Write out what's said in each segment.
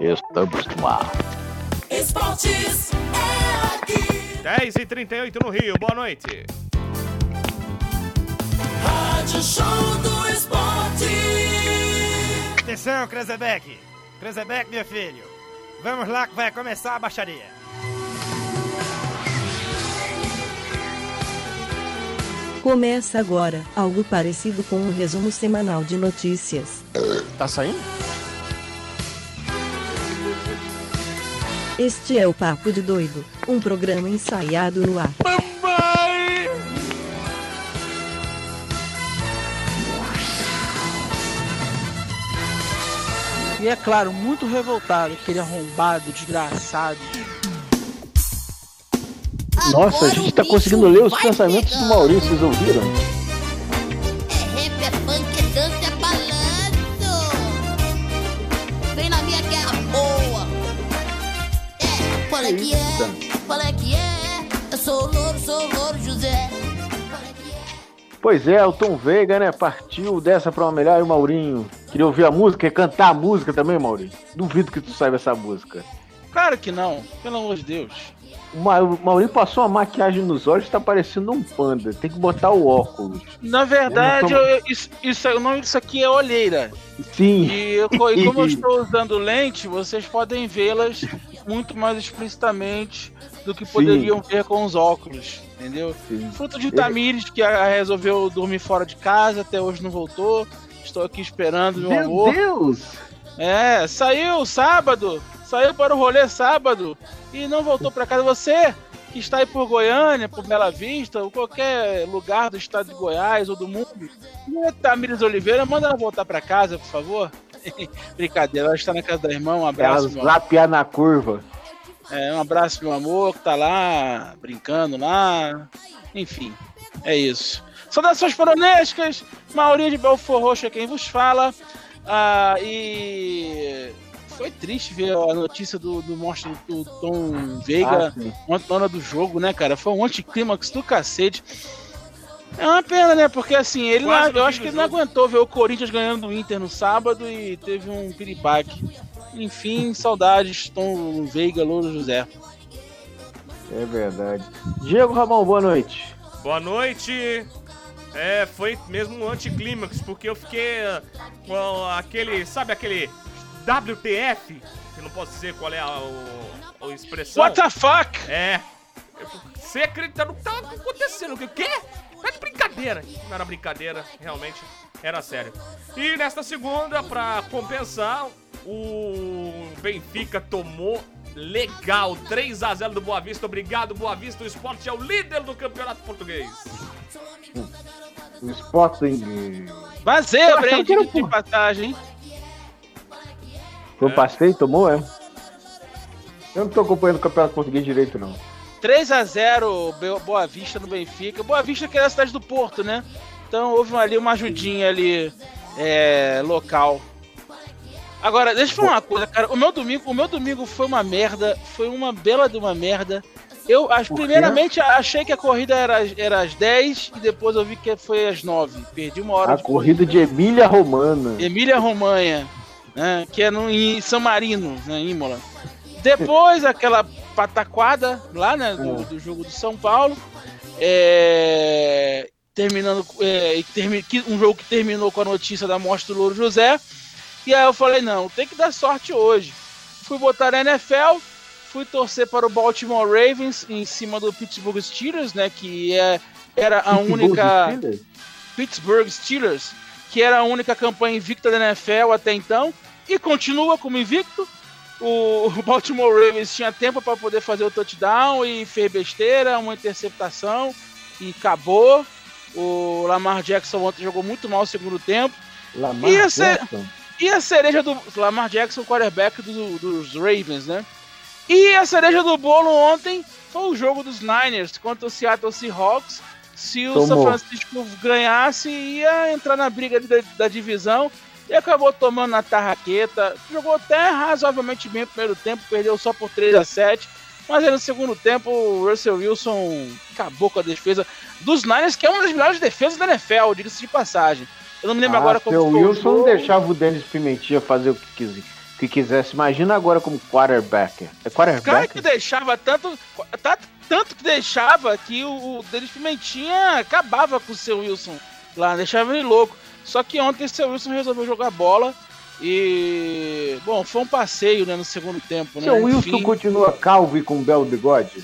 Estamos no ar. Esportes é aqui. 10 e 38 no Rio, boa noite. Rádio Show do Esporte. Atenção, Krezebeck! Krezebeck, meu filho! Vamos lá que vai começar a baixaria! Começa agora, algo parecido com um resumo semanal de notícias. Tá saindo? Este é o Papo de Doido, um programa ensaiado no ar. E é claro, muito revoltado, aquele arrombado, desgraçado. Nossa, a gente tá conseguindo ler os pensamentos do Maurício, vocês ouviram? É, qual é que é? Qual é que é? Eu sou o louro, sou o louro José. Qual é que é? Pois é, o Tom Veiga, né, partiu dessa pra uma melhor e o Maurinho. Queria ouvir a música, quer cantar a música também, Maurinho? Duvido que tu saiba essa música. Claro que não, pelo amor de Deus. O Ma- o Maurinho passou uma maquiagem nos olhos, tá parecendo um panda. Tem que botar o óculos. Na verdade, Eu eu- isso, isso, o nome disso aqui é olheira. Sim. E, eu- e como eu estou usando lente, vocês podem vê-las muito mais explicitamente do que poderiam ver com os óculos, entendeu? sim. Fruto de Tamires, que resolveu dormir fora de casa, até hoje não voltou. Estou aqui esperando, meu, Meu amor. Deus! É, saiu sábado, saiu para o rolê sábado e não voltou para casa. Você que está aí por Goiânia, por Bela Vista, ou qualquer lugar do estado de Goiás ou do mundo, não é Tamires Oliveira, manda ela voltar para casa, por favor. Brincadeira, ela está na casa da irmã, um abraço. Amor. lapear na curva. É, um abraço, meu amor, que tá lá brincando lá. Enfim, é isso. Saudações paronescas, Maurinho de Belfor Roxo é quem vos fala. Ah, e foi triste ver a notícia do, do monstro do Tom Veiga Ah, do jogo, né, cara? Foi um anticlímax do cacete. É uma pena, né? Porque assim, ele não- Quase eu acho que ele não aguentou ver o Corinthians ganhando do Inter no sábado e teve um piripaque. Enfim, saudades, Tom Veiga, Louro José. É verdade. Diego Ramon, boa noite. Boa noite. É, foi mesmo um anticlímax, porque eu fiquei ah, com aquele, sabe aquele WTF? Que não posso dizer qual é a, o- a expressão. What the fuck? É. Você acredita no que tá acontecendo? O quê? Tá de brincadeira. Não era brincadeira, realmente era sério. E nesta segunda, pra compensar, o Benfica tomou legal 3 a 0 do Boa Vista. Obrigado, Boa Vista. O esporte é o líder do campeonato português. O Sporting Mas Eu é, Brand, de passagem. Foi um passeio, tomou, é? Eu não tô acompanhando o campeonato português direito, não. 3x0 Be- Boa Vista no Benfica. Boa Vista que é a cidade do Porto, né? Então houve ali uma ajudinha ali é, local. Agora, deixa eu falar uma coisa, cara. O meu domingo, o meu domingo foi uma merda, foi uma bela de uma merda. Eu, quê? primeiramente, achei que a corrida era, era às 10 e depois eu vi que foi às 9. Perdi uma hora A corrida de Emília Romana. Emília Romanha, né, que é no, em São Marino, né, em Imola. Depois aquela pataquada lá, né, do, do jogo do São Paulo, é, terminando é, um jogo que terminou com a notícia da morte do Louro José. E aí eu falei, não, tem que dar sorte hoje. Fui botar na NFL, fui torcer para o Baltimore Ravens em cima do Pittsburgh Steelers, né, que é, era a Pittsburgh única Steelers? Pittsburgh Steelers, que era a única campanha invicta da NFL até então, e continua como invicto. O Baltimore Ravens tinha tempo para poder fazer o touchdown e fez besteira, uma interceptação e acabou. O Lamar Jackson ontem jogou muito mal o segundo tempo. Lamar Ia ser- Jackson? E a cereja do Lamar Jackson, quarterback do- dos Ravens, né? E a cereja do bolo ontem foi o jogo dos Niners contra o Seattle Seahawks. Se o São Tomou. Francisco ganhasse, ia entrar na briga da, da divisão e acabou tomando na tarraqueta. Jogou até razoavelmente bem no primeiro tempo, perdeu só por 3 a 7 Mas aí no segundo tempo, o Russell Wilson acabou com a defesa dos Niners, que é uma das melhores defesas da NFL, diga-se de passagem. Eu não me lembro Ah, agora como ficou o Wilson deixava o Denis Pimentinha fazer o que quis, que quisesse. Imagina agora como quarterback. É O cara quarterback? que deixava tanto. tá- Tanto que deixava que o, o Denis Pimentinha acabava com o seu Wilson lá, deixava ele louco. Só que ontem o seu Wilson resolveu jogar bola e. Bom, foi um passeio né, no segundo tempo, né? Seu Wilson Enfim, continua calvo e com um belo bigode?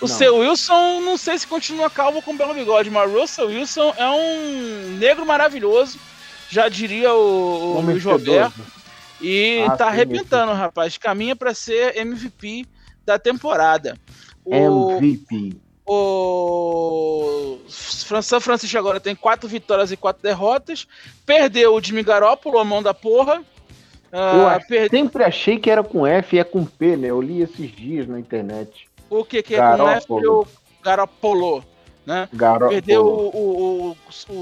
O Não. seu Wilson, não sei se continua calvo com belo bigode, mas o Russell Wilson é um negro maravilhoso, já diria o, o Homem Luiz Roberto. sedoso. E Ah, tá arrebentando, rapaz. Caminha pra ser MVP da temporada. O, MVP. O São Francisco agora tem quatro vitórias e quatro derrotas. Perdeu o Jimmy Garoppolo, a mão da porra. Eu Ah, per- sempre achei que era com F e é com P, né? Eu li esses dias na internet. O que, que é com F? O Garoppolo. Né? Perdeu o, o, o,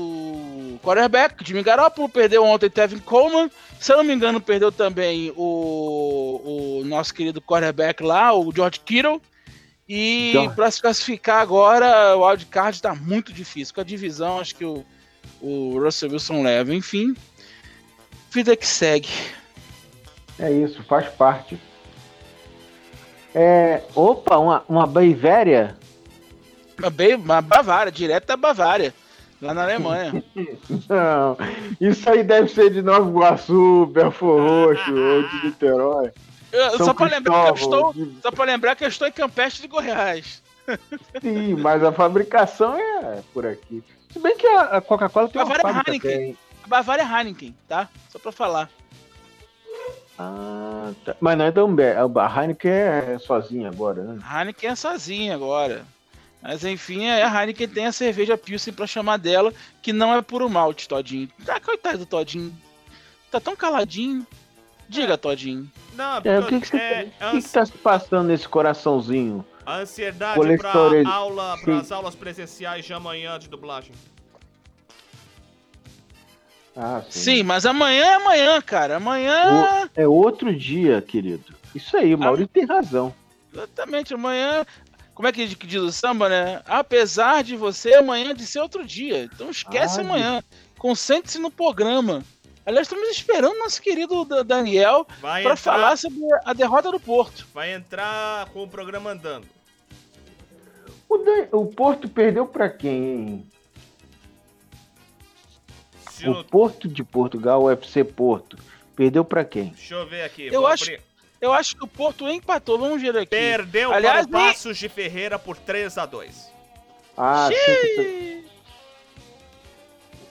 o quarterback, Jimmy Garoppolo, perdeu ontem Tevin Coleman. Se eu não me engano, perdeu também o, o nosso querido quarterback lá, o George Kittle. E George. para se classificar agora, o wildcard tá muito difícil. Com a divisão, acho que o, o Russell Wilson leva. Enfim, vida que segue. É isso, faz parte. É, opa, uma, uma Baivéria? Uma, Ba- uma Bavária, direto da Bavária, lá na Alemanha. Não, isso aí deve ser de Nova Iguaçu, Belfor Roxo ou de Niterói. Eu- só para lembrar que eu estou. Só pra lembrar que eu estou em Campestre de Goiás. Sim, mas a fabricação é por aqui. Se bem que a, Coca-Cola tem uma Bavária fábrica Heineken. A Bavária Heineken, tá? Só pra falar. Ah, tá. Mas não é da Amber. A Heineken é sozinha agora, né? A Heineken é sozinha agora. Mas enfim, é, a Heineken tem a cerveja Pilsen pra chamar dela, que não é puro malte, Todinho. Ah, coitado do Todinho. Tá tão caladinho. Diga, Todinho. Não, É, o que, que, você, é, o que, que tá se passando nesse coraçãozinho? a ansiedade para aula, Sim. para as aulas presenciais de amanhã de dublagem. Ah, Sim, mas amanhã é amanhã, cara. Amanhã. É outro dia, querido. Isso aí, o Maurício tem razão. Exatamente, amanhã. Como é que que diz o samba, né? Apesar de você, amanhã de ser outro dia. Então esquece Ai. amanhã. Concentre-se no programa. Aliás, estamos esperando nosso querido Da- Daniel para falar sobre a derrota do Porto. vai entrar com o programa andando. O, Dan- o Porto perdeu pra quem, hein? Se O Porto de Portugal, o FC Porto. Perdeu pra quem? Deixa eu ver aqui. Eu acho- abrir. Eu acho que o Porto empatou. Vamos ver aqui. Perdeu Aliás, para o nem- Passos de Ferreira por 3 a 2 Ah, Xiii.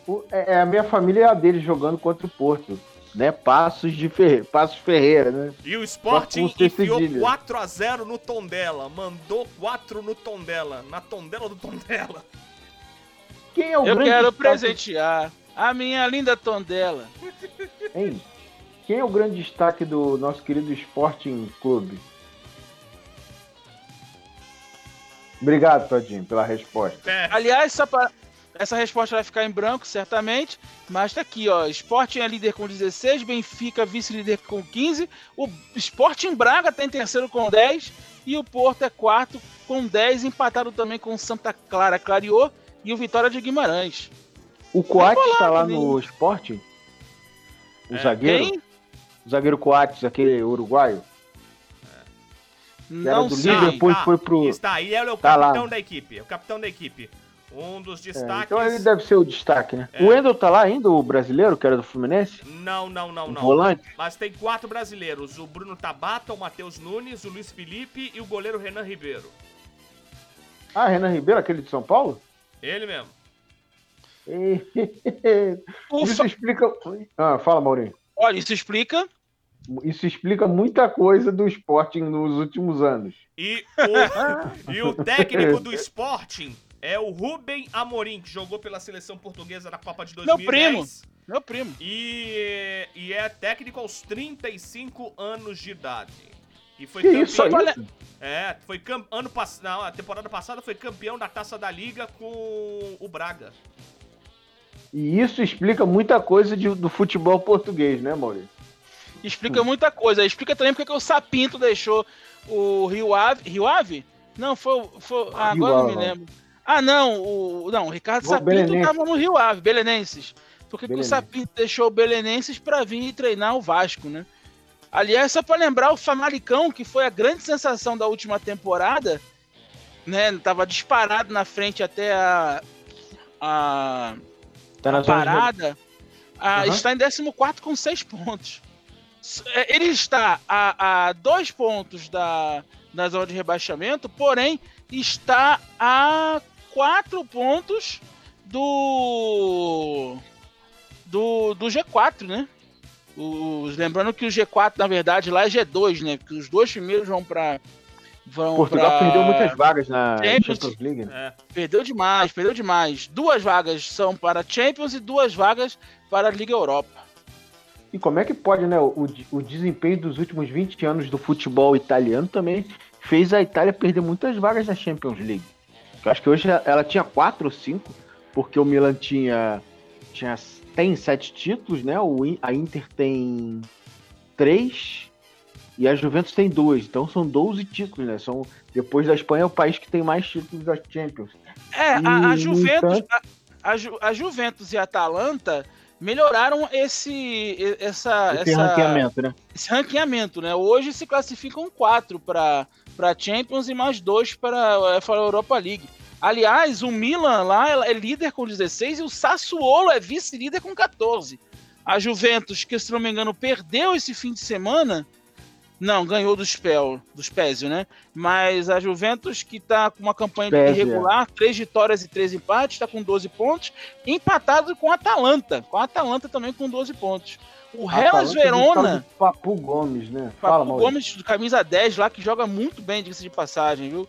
O- é é a minha família é a dele jogando contra o Porto. Né? Passos de Ferreira, Passos Ferreira, né? E o Sporting enfiou cedilha. 4 a 0 no Tondela. Mandou 4 no Tondela. Na Tondela do Tondela. Quem é o Eu grande quero destaque- presentear a minha linda Tondela. Hein? Quem é o grande destaque do nosso querido Sporting Clube? Obrigado, Todinho, pela resposta. É, Aliás, só pra- essa resposta vai ficar em branco, certamente. Mas tá aqui, ó. Sporting é líder com 16, Benfica vice-líder com 15. O Sporting Braga tá em terceiro com 10. E o Porto é quarto com 10, empatado também com o Santa Clara Clareou e o Vitória de Guimarães. O Coates está lá né? no Sporting? O É, zagueiro? Quem? O zagueiro Coates, aquele uruguaio? Que era Não do sei. Liverpool. Depois foi pro- Está aí, ele é o Tá lá. capitão da equipe. É o capitão da equipe. Um dos É, destaques. então ele deve ser o destaque, né? É. O Wendel tá lá ainda, o brasileiro, que era do Fluminense? Não, não, não, O não. volante? Mas tem quatro brasileiros: o Bruno Tabata, o Matheus Nunes, o Luiz Felipe e o goleiro Renan Ribeiro. Ah, Renan Ribeiro, aquele de São Paulo? Ele mesmo. Ufa, Isso explica. Ah, fala, Maurinho. olha, isso explica. Isso explica muita coisa do Sporting nos últimos anos. E o, e o técnico do Sporting é o Rubem Amorim, que jogou pela seleção portuguesa na Copa de Meu 2010. Meu primo. E, e é técnico aos 35 anos de idade. E foi Que isso campeão. aí? Olha- É, foi cam... ano passado, não, a temporada passada foi campeão da Taça da Liga com o Braga. E isso explica muita coisa de- do futebol português, né, Maurício? Explica muita coisa. Explica também porque que o Sapinto deixou o Rio Ave. Rio Ave? Não, foi. o- foi ah, Rio agora eu não me lembro. Ah, não. O, não, o Ricardo Sapinto Belenenses. tava no Rio Ave, Belenenses. Por que, que o Belenenses. Sapinto deixou o Belenenses pra vir treinar o Vasco, né? Aliás, só para lembrar, o Famalicão, que foi a grande sensação da última temporada, né? Tava disparado na frente até a, a, Tá a parada, ah, Aham. está em 14 com 6 pontos. É, Ele está a, a dois pontos da, da zona de rebaixamento, porém está a quatro pontos do, do, do G4, né? Os, lembrando que o G4, na verdade, lá é G2, né? Que os dois primeiros vão para. Vão Portugal pra- perdeu muitas vagas na Champions. Champions League. né? É. Perdeu demais, perdeu demais. Duas vagas são para Champions e duas vagas para a Liga Europa. E como é que pode, né? O, o desempenho dos últimos 20 anos do futebol italiano também fez a Itália perder muitas vagas na Champions League. Eu acho que hoje ela tinha quatro ou cinco, porque o Milan tinha, tinha tem sete títulos, né? O, a Inter tem três e a Juventus tem dois. Então são 12 títulos, né? São, depois da Espanha é o país que tem mais títulos da Champions. É, a, a E, Juventus, entanto- a, a Ju- a Juventus e a Atalanta melhoraram esse e- essa, Esse essa ranqueamento, né? esse ranqueamento, né? Hoje se classificam quatro para para Champions e mais dois para a UEFA Europa League. Aliás, o Milan lá é líder com 16 e o Sassuolo é vice-líder com 14. A Juventus, que se não me engano perdeu esse fim de semana, não, ganhou do Spell, do Spezio, né? Mas a Juventus, que tá com uma campanha Spezia. irregular, três vitórias e três empates, tá com 12 pontos, empatado com a Atalanta, com a Atalanta também com 12 pontos. O Hellas tal Verona, Papu Gomes, né? Fala, Maurício. Gomes, do camisa 10 lá, que joga muito bem, diga-se de passagem, viu?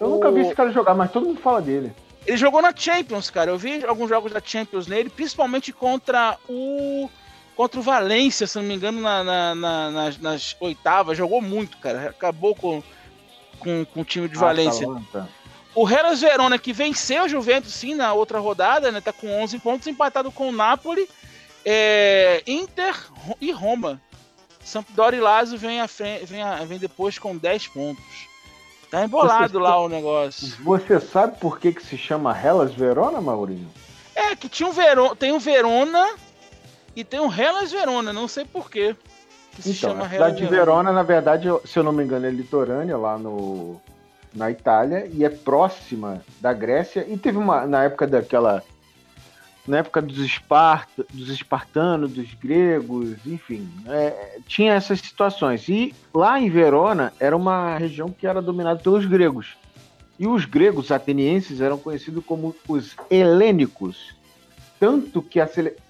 Eu nunca vi esse cara jogar, mas todo mundo fala dele. Ele jogou na Champions, cara. Eu vi alguns jogos da Champions nele, principalmente contra o. Contra o Valência, se não me engano, na- na- na- nas, nas oitavas. Jogou muito, cara. Acabou com, com, com o time de Valência. O Hellas Verona, que venceu o Juventus, sim, na outra rodada, né? Tá com 11 pontos, empatado com o Napoli, é, Inter e Roma. Sampdoria e Lazio vem, frente, vem, a- vem depois com 10 pontos. Tá embolado Você- lá o negócio. Você sabe por que, que se chama Hellas Verona, Maurinho? É, que tinha um Verona, tem o Verona e tem o Hellas Verona, não sei porquê. Que se Então, chama a cidade de Hellas Verona, na verdade, se eu não me engano, é litorânea lá no, na Itália e é próxima da Grécia. E teve uma, na época daquela. Na época dos, Esparta, dos espartanos, dos gregos, enfim, é, tinha essas situações. E lá em Verona era uma região que era dominada pelos gregos. E os gregos atenienses eram conhecidos como os helênicos. Tanto que, a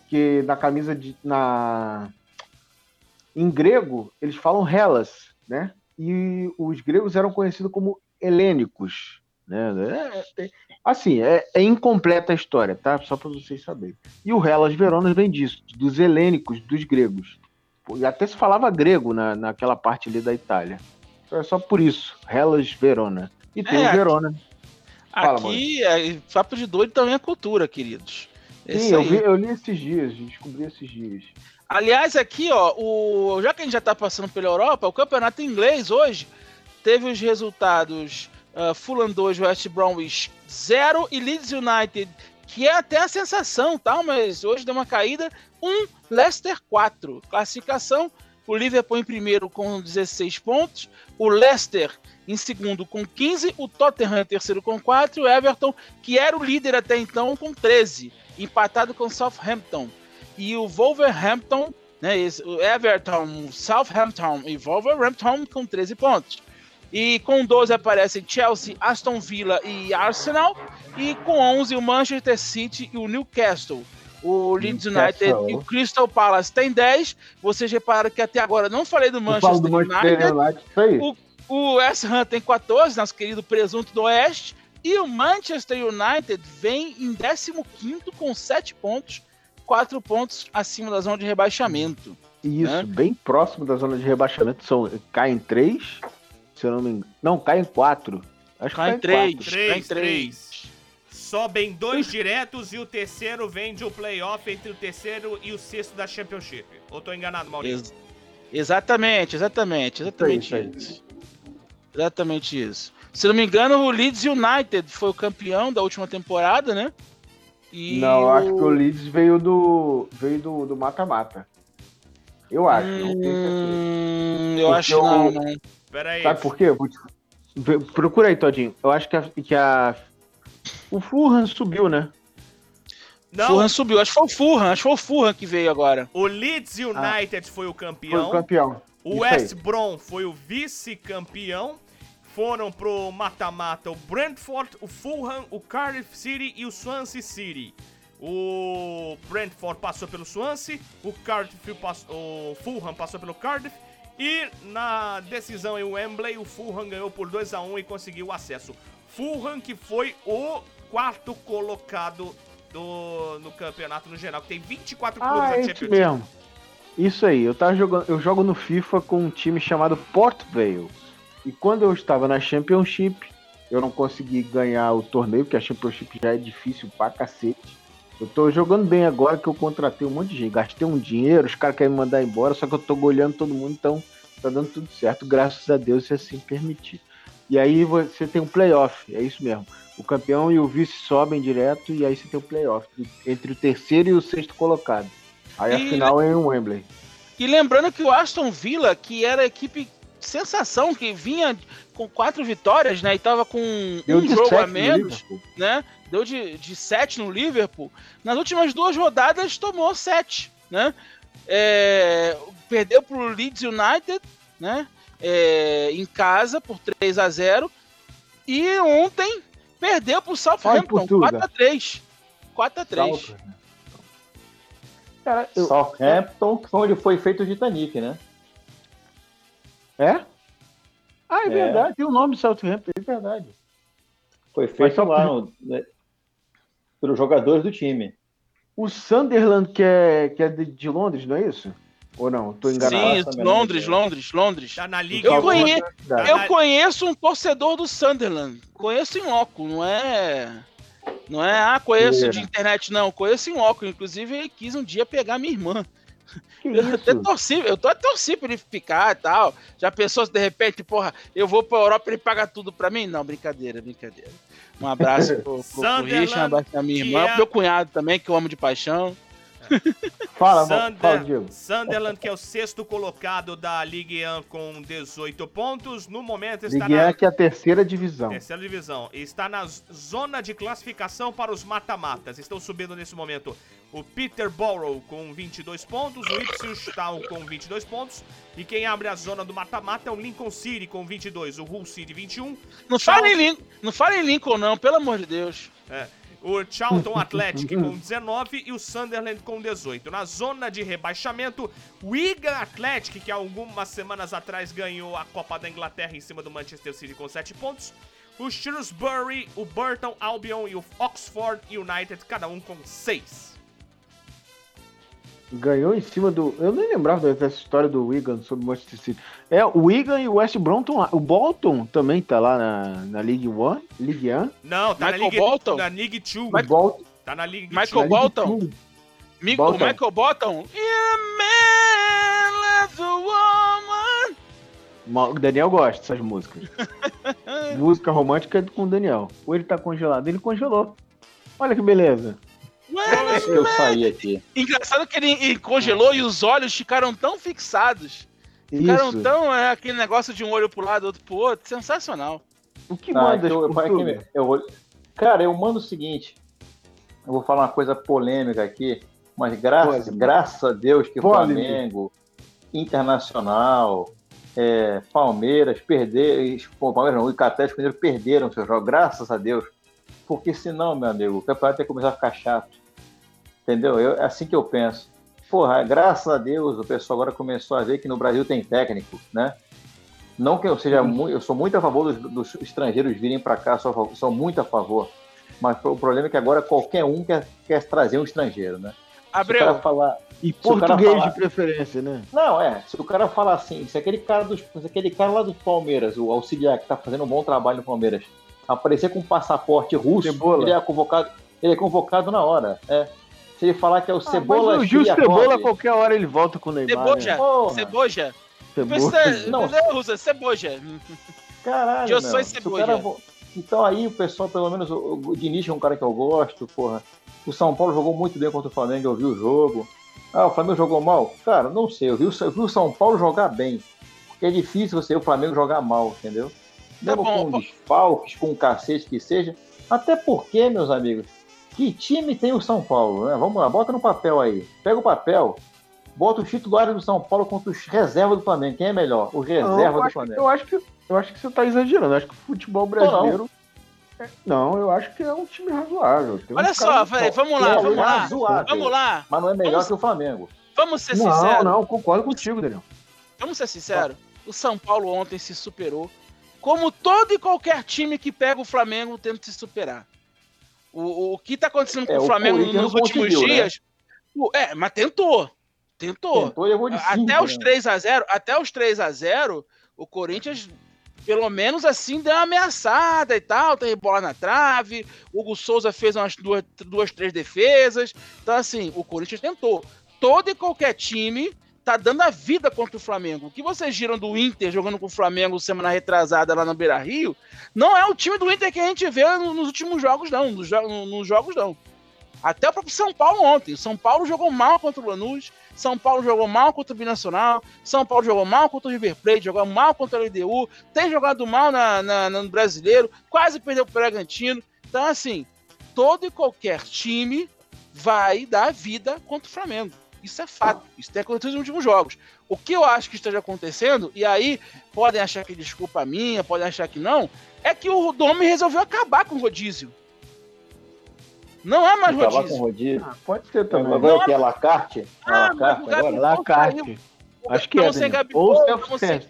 que na camisa de. Na, em grego, eles falam Hellas, né? E os gregos eram conhecidos como helênicos. Né? É- é- assim, é, é incompleta a história, tá? Só para vocês saberem. E o Hellas Verona vem disso, dos helênicos, dos gregos. E até se falava grego na, naquela parte ali da Itália. Então é só por isso, Hellas Verona. E tem É, o Verona. Fala, Aqui, é, papo de doido também é cultura, queridos. Esse Sim, eu, vi, eu li esses dias, descobri esses dias. Aliás, aqui, ó, o... já que a gente já tá passando pela Europa, o campeonato inglês hoje teve os resultados uh, Fulham 2, West Bromwich 0 e Leeds United, que é até a sensação, tá? Mas hoje deu uma caída, 1, Leicester 4. Classificação, o Liverpool em primeiro com 16 pontos, o Leicester em segundo com 15, o Tottenham em terceiro com 4 e o Everton, que era o líder até então, com 13, empatado com Southampton e o Wolverhampton, né, esse- o Everton, Southampton e Wolverhampton com 13 pontos. E com 12 aparecem Chelsea, Aston Villa e Arsenal. E com 11 o Manchester City e o Newcastle. O Leeds United e o Crystal Palace tem 10. Vocês repararam que até agora não falei do Manchester do Manchester United. O- O West Ham tem 14, nosso querido presunto do Oeste. E o Manchester United vem em 15 com 7 pontos, 4 pontos acima da zona de rebaixamento. Isso, né? bem próximo da zona de rebaixamento. São, cai em três, se eu não me engano. Não, cai em quatro. Acho Cai em que cai em três. quatro. Três, Tá em três. Sobem dois diretos e o terceiro vem de um playoff entre o terceiro e o sexto da Championship. Ou tô enganado, Maurício? Ex- exatamente, exatamente, exatamente Isso isso. Exatamente isso. Se não me engano, o Leeds United foi o campeão da última temporada, né? E Não, o... acho que o Leeds veio do veio do do mata-mata. Eu acho. não tenho certeza. Hum, eu Porque acho que não, o- não. Pera aí. Sabe por quê? Te- Procura aí, Todinho. Eu acho que a, que a- o Fulham subiu, né? Não, Fulham subiu. Acho que foi o Fulham. Acho que foi o Fulham que veio agora. o Leeds United foi o Foi campeão. o campeão. O Isso West aí. Brom foi o vice-campeão. Foram pro mata-mata o Brentford, o Fulham, o Cardiff City e o Swansea City. O Brentford passou pelo Swansea, o Cardiff pass- o Fulham passou pelo Cardiff e na decisão em Wembley o Fulham ganhou por 2 a 1 e conseguiu o acesso. Fulham que foi o quarto colocado do, no campeonato no geral, que tem 24 clubes Ah, na é isso Champions mesmo. Isso aí, eu tava jogando, eu jogo no FIFA com um time chamado Port Vale. E quando eu estava na Championship, eu não consegui ganhar o torneio, porque a Championship já é difícil pra cacete. Eu tô jogando bem agora que eu contratei um monte de gente. Gastei um dinheiro, os caras querem me mandar embora, só que eu tô goleando todo mundo, então tá dando tudo certo, graças a Deus, se assim permitir. E aí você tem um playoff, é isso mesmo. O campeão e o vice sobem direto, e aí você tem um playoff entre o terceiro e o sexto colocado. Aí a E- final é em Wembley. E lembrando que o Aston Villa, que era a equipe sensação, que vinha com quatro vitórias, né? E tava com Deu um jogo a no menos, né? Deu de, de sete no Liverpool. Nas últimas duas rodadas tomou sete, né? É, perdeu pro Leeds United, né? É, em casa por 3 a 0 E ontem perdeu pro Southampton, Portuga. 4x3. 4x3. Salto. Cara, eu- Southampton, que foi onde foi feito o Titanic, né? É? Ah, é, É. verdade, tem o nome do Southampton, é verdade. Foi feito lá no, né, pelos jogadores do time. O Sunderland, que é, que é de, de Londres, não é isso? Ou não? Tô enganado. Sim, também, Londres, né? Londres, Londres. Tá na Liga Eu conhe- Tá. Eu conheço um torcedor do Sunderland. Conheço em loco, não é. Não é, ah, conheço Zoeira. de internet, não. Conheço em loco. Inclusive, ele quis um dia pegar minha irmã. Que Eu até isso? torci, eu tô até torci pra ele ficar e tal. Já pensou se de repente, porra, eu vou pra Europa e ele paga tudo pra mim? Não, brincadeira, brincadeira. Um abraço pro, pro, pro Richard, um abraço pra minha irmã, é- pro meu cunhado também, que eu amo de paixão. Fala, Sunder- fala, Diego. Sunderland, que é o sexto colocado da Ligue 1 com 18 pontos. No momento está Ligue 1 na que é a terceira divisão. terceira divisão. Está na zona de classificação para os mata-matas. Estão subindo nesse momento o Peterborough com 22 pontos, o Ipswich Town com 22 pontos. E quem abre a zona do mata-mata é o Lincoln City com 22, o Hull City 21. Não fala em Lincoln, não fala em Lincoln, não, pelo amor de Deus. É. O Charlton Athletic com 19 e o Sunderland com 18. Na zona de rebaixamento, o Wigan Athletic, que algumas semanas atrás ganhou a Copa da Inglaterra em cima do Manchester City com 7 pontos. O Shrewsbury, o Burton Albion e o Oxford United, cada um com 6. Ganhou em cima do. Eu nem lembrava dessa história do Wigan sobre o Manchester City. É, o Wigan e o West Brom estão lá. O Bolton também tá lá na, na League One. League 1. Não, tá Michael na League, Bolton? na League 2. O Bolton. Tá na League Michael 2. na League Bolton? Two. Mi- Bolton. O Michael Bolton. Yeah, man, left a woman. Ma- O Daniel gosta dessas músicas. Música romântica é com o Daniel. Ou ele tá congelado? Ele congelou. Olha que beleza. Deixa eu sair aqui. Engraçado que ele, congelou e os olhos ficaram tão fixados. Ficaram Isso. tão. É, aquele negócio de um olho pro lado, outro pro outro. Sensacional. O que Tá, manda eu- por é tudo? que eu- cara, eu mando o seguinte. Eu vou falar uma coisa polêmica aqui, mas graças, Pode. graças a Deus que Pode. Flamengo, Internacional, é, Palmeiras perderam. Pô, Palmeiras não, o Atlético Mineiro perderam seu jogo, graças a Deus. Porque senão, meu amigo, o campeonato ia começar a ficar chato. Entendeu? Eu- é assim que eu penso. Porra, graças a Deus o pessoal agora começou a ver que no Brasil tem técnico, né? Não que eu seja muito, eu sou muito a favor dos, dos estrangeiros virem para cá, sou, sou muito a favor. Mas o problema é que agora qualquer um quer, quer trazer um estrangeiro, né? Abreu, falar, E português falar- de preferência, né? não, é, se o cara falar assim, se aquele cara dos, aquele cara lá do Palmeiras, o auxiliar que tá fazendo um bom trabalho no Palmeiras, aparecer com um passaporte russo, Cebola. ele é convocado, ele é convocado na hora, é. Se ele falar que é o Cebola Ah, mas o Gil Cebola, a qualquer hora ele volta com o Neymar. Ceboja. Né? ceboja. Cebola. Precisa, Não. não. usa ceboja. Caralho, Eu sou o ceboja. Então aí o pessoal, pelo menos o, o Diniz é um cara que eu gosto, porra. O São Paulo jogou muito bem contra o Flamengo, eu vi o jogo. Ah, o Flamengo jogou mal? Cara, não sei. Eu vi, o- eu vi o São Paulo jogar bem. Porque é difícil você ver o Flamengo jogar mal, entendeu? Mesmo Tá bom, com pô. desfalques, com um cacete que seja. Até porque, meus amigos, que time tem o São Paulo, né? Vamos lá, bota no papel aí. Pega o papel, bota os titulares do São Paulo contra os reservas do Flamengo. Quem é melhor? Os Não, reservas eu, do acho, que- Flamengo. eu, acho que, eu acho que você tá exagerando. Eu acho que o futebol brasileiro. É- Não, eu acho que é um time razoável. Tem Olha só, velho, vamos lá, É, vamos lá. razoável, Vamos lá. Mas não é melhor Vamos- que o Flamengo. Vamos ser Não, sinceros. não, concordo contigo, Daniel. Vamos ser sinceros. O São Paulo ontem se superou. Como todo e qualquer time que pega o Flamengo tenta se superar. O, o, o que tá acontecendo com É, o o Flamengo Corinthians nos últimos né? dias. o- É, mas tentou. Tentou. Tentou e Até os né? 3 a 0 até os 3 a 0 o Corinthians, pelo menos assim, deu uma ameaçada e tal. Teve bola na trave. O Hugo Souza fez umas duas, duas, três defesas. Então, assim, o Corinthians tentou. Todo e qualquer time tá dando a vida contra o Flamengo. O que vocês giram do Inter jogando com o Flamengo semana retrasada lá no Beira Rio, não é o time do Inter que a gente vê no- nos últimos jogos, não. Nos, nos jogos, não. Até o próprio São Paulo ontem. São Paulo jogou mal contra o Lanús. São Paulo jogou mal contra o Binacional. São Paulo jogou mal contra o River Plate. Jogou mal contra o LDU. Tem jogado mal na, na- no Brasileiro. Quase perdeu pro Bragantino. Então, assim, todo e qualquer time vai dar vida contra o Flamengo. Isso é fato. Isso tem acontecido nos últimos jogos. O que eu acho que esteja acontecendo, e aí podem achar que é desculpa minha, podem achar que não, é que o Domi resolveu acabar com o rodízio. Não é mais Acabar com rodízio. o rodízio. Ah, pode ser também. Agora é o que? É Lacarte? Ah, Lacarte. Acho que é. Gabigol, Ou sem, self-service.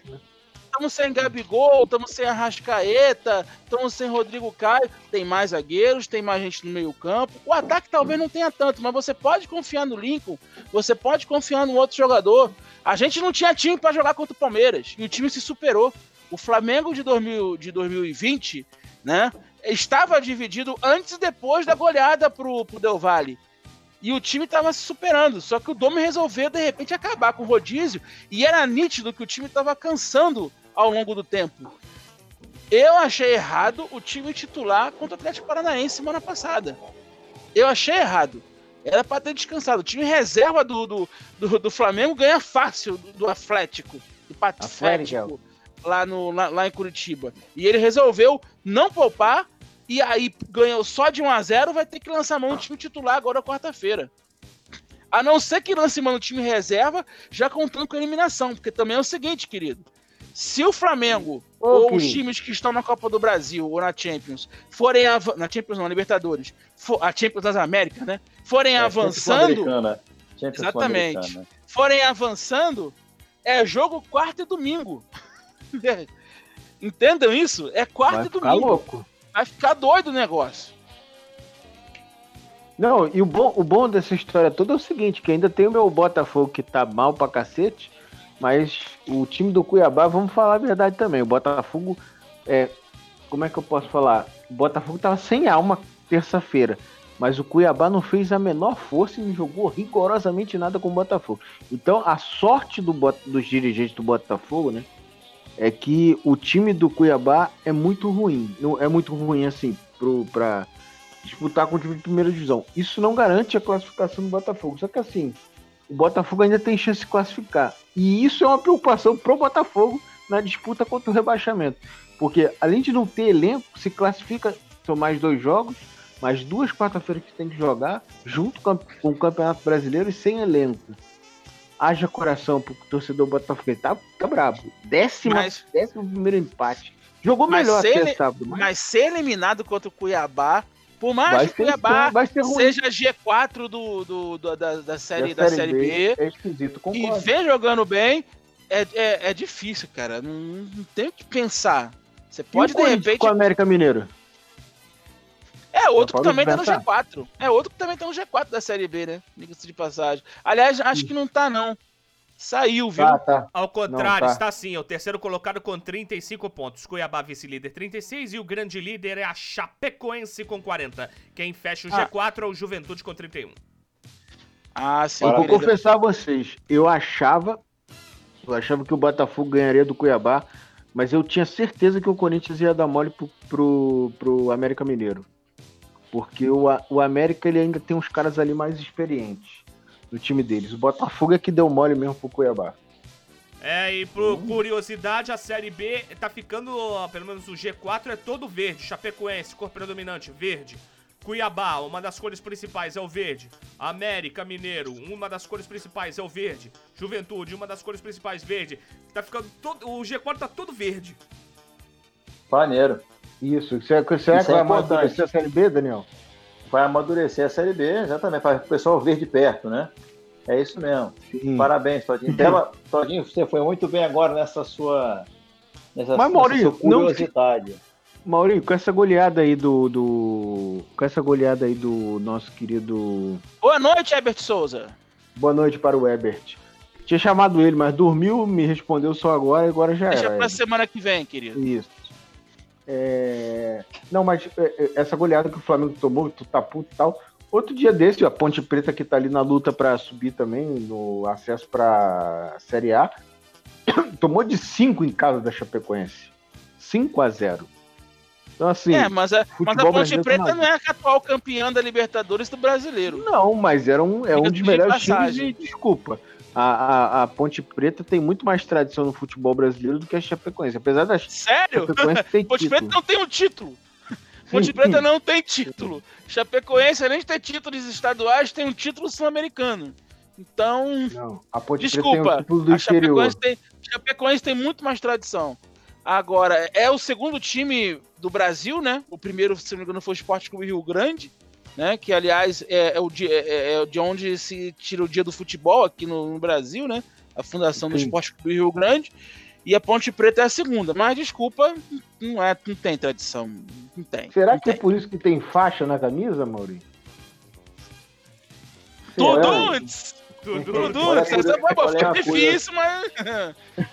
Estamos sem Gabigol, estamos sem Arrascaeta, estamos sem Rodrigo Caio. Tem mais zagueiros, tem mais gente no meio campo. O ataque talvez não tenha tanto, mas você pode confiar no Lincoln, você pode confiar no outro jogador. A gente não tinha time para jogar contra o Palmeiras e o time se superou. O Flamengo de, 2000, de 2020, né, estava dividido antes e depois da goleada pro, pro Del Valle. E o time estava se superando, só que o Domi resolveu de repente acabar com o rodízio e era nítido que o time estava cansando ao longo do tempo. Eu achei errado o time titular contra o Atlético Paranaense semana passada. Eu achei errado. Era para ter descansado. O time reserva do, do, do, do Flamengo ganha fácil do, do Atlético. Do Atlético. Lá, no, lá, lá em Curitiba. E ele resolveu não poupar. E aí ganhou só de 1 a 0 vai ter que lançar mão no time titular agora quarta-feira. A não ser que lance mão no time reserva, já contando com a eliminação. Porque também é o seguinte, querido. Se o Flamengo Ô, ou os times que estão na Copa do Brasil ou na Champions forem na Champions não, na Libertadores, for- a Champions das Américas, né? Forem É, avançando, Champions Sul-Americana. Champions Exatamente. Forem avançando, é jogo quarta e domingo. Entendam isso? É quarta Vai e ficar domingo. louco. Vai ficar doido o negócio. Não, e o bom, o bom dessa história toda é o seguinte, que ainda tem o meu Botafogo que tá mal pra cacete, mas o time do Cuiabá, vamos falar a verdade também, o Botafogo, é, como é que eu posso falar? O Botafogo tava sem alma terça-feira, mas o Cuiabá não fez a menor força e não jogou rigorosamente nada com o Botafogo. Então, a sorte do, dos dirigentes do Botafogo, né, é que o time do Cuiabá é muito ruim, é muito ruim assim, pro, pra disputar com o time de primeira divisão. Isso não garante a classificação do Botafogo. Só que assim, o Botafogo ainda tem chance de classificar. E isso é uma preocupação pro Botafogo na disputa contra o rebaixamento. Porque além de não ter elenco, se classifica, são mais dois jogos, mais duas quarta-feiras que tem que jogar, junto com, o Campeonato Brasileiro e sem elenco. Haja coração pro torcedor Botafogo. Tá, tá brabo. Décima, Mas- décimo primeiro empate. Jogou melhor se até sábado. Mas Mas ser eliminado contra o Cuiabá, por mais vai que Cuiabá seja G4 do, do, do- da, da série, da série B, É esquisito, e concordo. vem jogando bem, é, é, é difícil, cara. Não, não tem o que pensar. Você E pode, de repente. com o América Mineiro. É outro que também tá no pensar. G4. É outro que também tá no G4 da série B, né? Diga-se de passagem. Aliás, acho que não tá, não. Saiu, viu? Tá, tá. Ao contrário, Não, tá. está assim, é o terceiro colocado com 35 pontos. Cuiabá vice-líder 36 e o grande líder é a Chapecoense com 40. Quem fecha o Ah. G4 é o Juventude com 31. Ah, sim. Eu vou confessar a vocês, eu achava, eu achava que o Botafogo ganharia do Cuiabá, mas eu tinha certeza que o Corinthians ia dar mole pro, pro, pro América Mineiro. Porque o, o América ele ainda tem uns caras ali mais experientes. No time deles. O Botafogo é que deu mole mesmo pro Cuiabá. É, e por curiosidade, a Série B tá ficando, ó, pelo menos o G4 é todo verde. Chapecoense, cor predominante, verde. Cuiabá, uma das cores principais é o verde. América Mineiro, uma das cores principais é o verde. Juventude, uma das cores principais, verde. Tá ficando todo. O G4 tá todo verde. Maneiro. Isso. Será, que- será Isso que é vai importante. amadurecer a Série B, Daniel? Vai amadurecer a Série B, exatamente, para o pessoal ver de perto, né? É isso mesmo. Sim. Parabéns, Todinho. Bela, Todinho, você foi muito bem agora nessa sua. Nessa, Mas, Maurício, nessa sua não- curiosidade. Maurinho, com essa goleada aí do, do. Com essa goleada aí do nosso querido. Boa noite, Herbert Souza. Boa noite para o Ebert. Tinha chamado ele, mas dormiu, me respondeu só agora e agora já Deixa era. pra Ebert. semana que vem, querido. Isso. É, Não, mas é, é, essa goleada que o Flamengo tomou, tu tá puto e tal. Outro dia desse, a Ponte Preta que tá ali na luta pra subir também, no acesso pra Série A, tomou de 5 em casa da Chapecoense. 5 a 0 Então, assim, é, mas a, mas a Ponte brasileiro Preta tá não é a atual campeã da Libertadores do brasileiro. Não, mas era um, é um dos de melhores times passagem. e desculpa. A, a, a Ponte Preta tem muito mais tradição no futebol brasileiro do que a Chapecoense. Apesar da Sério? Chapecoense Ponte título. Preta não tem um título. Ponte Sim. Preta não tem título. Chapecoense, além de ter títulos estaduais, tem um título sul-americano. Então, Não, a Ponte Preta tem desculpa, título do a. Chapecoense tem, Chapecoense tem muito mais tradição. Agora, é o segundo time do Brasil, né? O primeiro, se não me engano, foi o Esporte Clube Rio Grande, né? Que, aliás, é, é o dia, é, é de onde se tira o dia do futebol aqui no, no Brasil, né? A fundação do Sim. Esporte Clube Rio Grande. E a Ponte Preta é a segunda. Mas, desculpa, não, é, não tem tradição. Não tem. Será não que é tem. por isso que tem faixa na camisa, Maurinho? Tudo. A Essa foi, pô, olha fica a difícil, mas...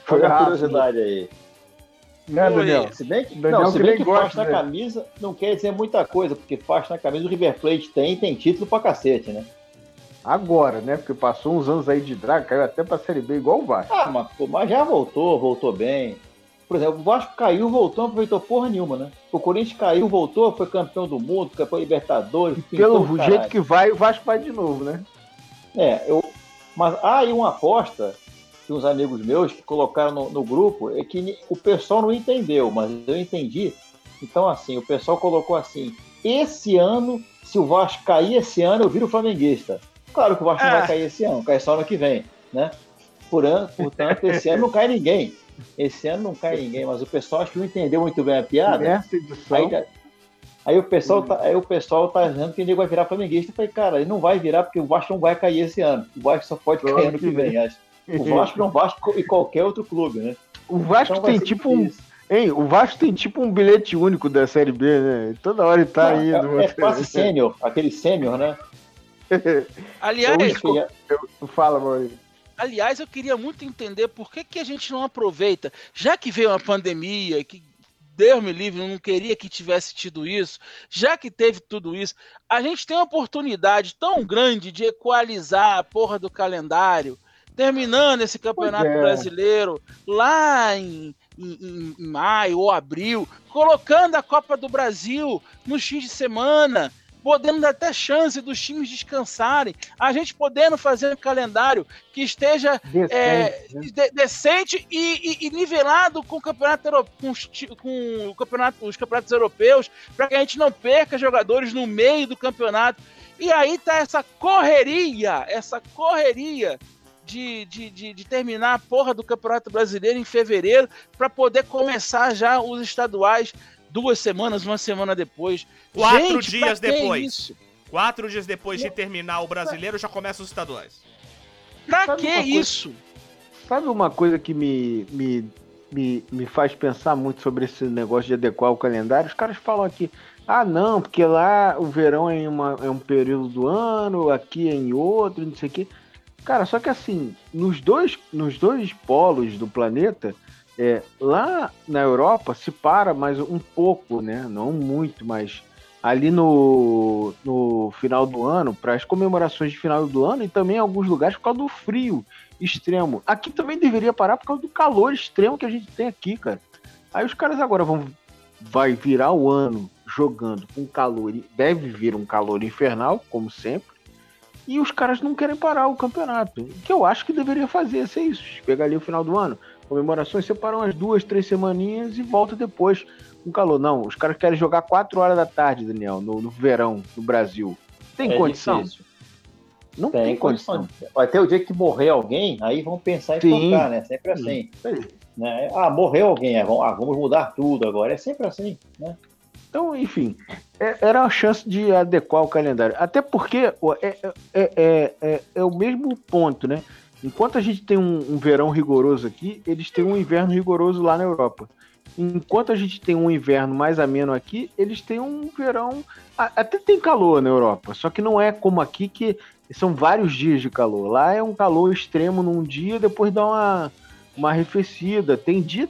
Foi Olha a rápido. curiosidade aí. Né. Daniel? Se bem que, Daniel não, se bem que gosta, faixa na camisa não quer dizer muita coisa, porque faixa na camisa o River Plate tem e tem título pra cacete, né? Agora, né? Porque passou uns anos aí de draga, caiu até pra Série B igual o Vasco. Ah, mas, pô, mas já voltou, voltou bem. Por exemplo, o Vasco caiu, voltou, não aproveitou porra nenhuma, né? O Corinthians caiu, voltou, foi campeão do mundo, campeão da Libertadores. Pelo pintou o jeito caralho. que vai, o Vasco vai de novo, né? É, eu. Mas há aí uma aposta de uns amigos meus que colocaram no, no grupo, é que o pessoal não entendeu, mas eu entendi. Então, assim, o pessoal colocou assim: esse ano, se o Vasco cair esse ano, eu viro flamenguista. Claro que o Vasco não Ah. vai cair esse ano, cai só ano que vem, né? Por an- portanto, esse ano não cai ninguém. Esse ano não cai ninguém, mas o pessoal acho que não entendeu muito bem a piada. Nessa edição. Aí, aí o pessoal tá, aí o pessoal tá dizendo que ele vai virar flamenguista. Eu falei, cara, ele não vai virar porque o Vasco não vai cair esse ano. O Vasco só pode cair ano ano que que vem. acho. O Vasco não Vasco e qualquer outro clube, né? O Vasco Então tem tipo um. difícil. Hein, o Vasco tem tipo um bilhete único da Série B, né? Toda hora ele tá Não, aí. é, é passe sênior, aquele sênior, né? Aliás, Hoje, é- Fala, Maurício. Aliás, eu queria muito entender por que, que a gente não aproveita, já que veio uma pandemia, que Deus me livre, eu não queria que tivesse tido isso, já que teve tudo isso, a gente tem uma oportunidade tão grande de equalizar a porra do calendário, terminando esse campeonato é. brasileiro lá em, em- em- maio ou abril, colocando a Copa do Brasil nos fins de semana, podendo dar até chance dos times descansarem, a gente podendo fazer um calendário que esteja Decente, é, né? de- decente e, e- e nivelado com o campeonato com, os, com o campeonato, os campeonatos europeus, para que a gente não perca jogadores no meio do campeonato. E aí tá essa correria, essa correria de, de, de, de terminar a porra do Campeonato Brasileiro em fevereiro para poder começar já os estaduais duas semanas, uma semana depois. Quatro Gente, dias pra que depois. Isso? Quatro dias depois de terminar o brasileiro, já começam os estaduais. Pra Sabe que uma coisa- isso? Sabe uma coisa que me, me, me, me faz pensar muito sobre esse negócio de adequar o calendário? Os caras falam aqui, ah não, porque lá o verão é, uma, é um período do ano, aqui é em outro, não sei o quê. Cara, só que assim, nos dois, nos dois polos do planeta, é, lá na Europa se para mais um pouco, né? Não muito, mas ali no, no final do ano, para as comemorações de final do ano e também em alguns lugares por causa do frio extremo. Aqui também deveria parar por causa do calor extremo que a gente tem aqui, cara. Aí os caras agora vão vai virar o ano jogando com calor, deve vir um calor infernal, como sempre. E os caras não querem parar o campeonato. O que eu acho que deveria fazer ser isso. Pegar ali o final do ano, comemorações, separar umas duas, três semaninhas e volta depois com calor. Não, os caras querem jogar 4 horas da tarde, Daniel, no, no verão, no Brasil. Tem É condição? difícil. Não tem, Tem condição. condição. Até o dia que morrer alguém, aí vão pensar em Sim. trocar, né? Sempre assim. Né? Ah, morreu alguém, é, ah, vamos mudar tudo agora. É sempre assim, né? Então, enfim, é- era a chance de adequar o calendário. Até porque é, é, é, é, é o mesmo ponto, né? Enquanto a gente tem um, um verão rigoroso aqui, eles têm um inverno rigoroso lá na Europa. Enquanto a gente tem um inverno mais ameno aqui, eles têm um verão. Até tem calor na Europa, só que não é como aqui que são vários dias de calor. Lá é um calor extremo num dia, depois dá uma, uma arrefecida. Tem dia.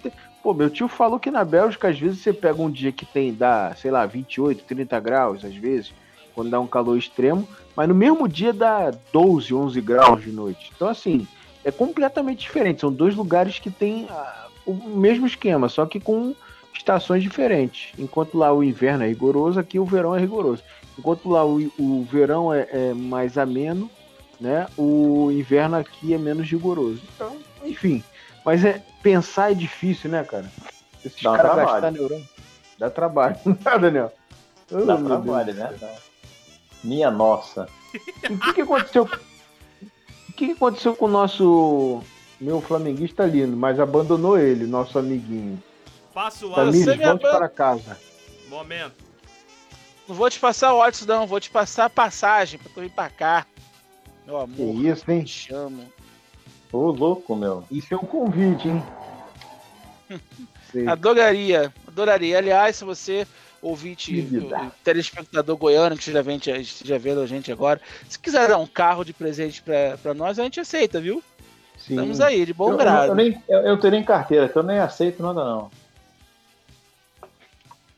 Tem- Pô, meu tio falou que na Bélgica, às vezes, você pega um dia que tem, dá, sei lá, 28, 30 graus, às vezes, quando dá um calor extremo, mas no mesmo dia dá 12, 11 graus de noite. Então, assim, é completamente diferente. São dois lugares que têm ah, o mesmo esquema, só que com estações diferentes. Enquanto lá o inverno é rigoroso, aqui o verão é rigoroso. Enquanto lá o, o verão é, é mais ameno, né? O inverno aqui é menos rigoroso. Então, enfim. Mas é pensar é difícil, né, cara? Esses Dá caras trabalho. gastar neurônio. Dá trabalho. Não dá, Daniel? Oh, Dá trabalho, Deus. né? Minha nossa. E O que, que aconteceu? O que, que aconteceu com o nosso meu flamenguista lindo, mas abandonou ele, nosso amiguinho? Passo o Tamires, volte para casa. Momento. Não vou te passar o Watson, não. Vou te passar a passagem pra tu vir pra cá. Meu Que amor, isso, hein? te amo. Ô, louco, meu. Isso é um convite, hein? Sei. Adoraria, adoraria. Aliás, se você, ouvinte, telespectador goiano que esteja vendo, esteja vendo a gente agora, se quiser dar um carro de presente pra, pra nós, a gente aceita, viu? Sim. Estamos aí, de bom Eu, eu, grado. eu nem, eu, eu tenho nem carteira, então eu nem aceito nada, não.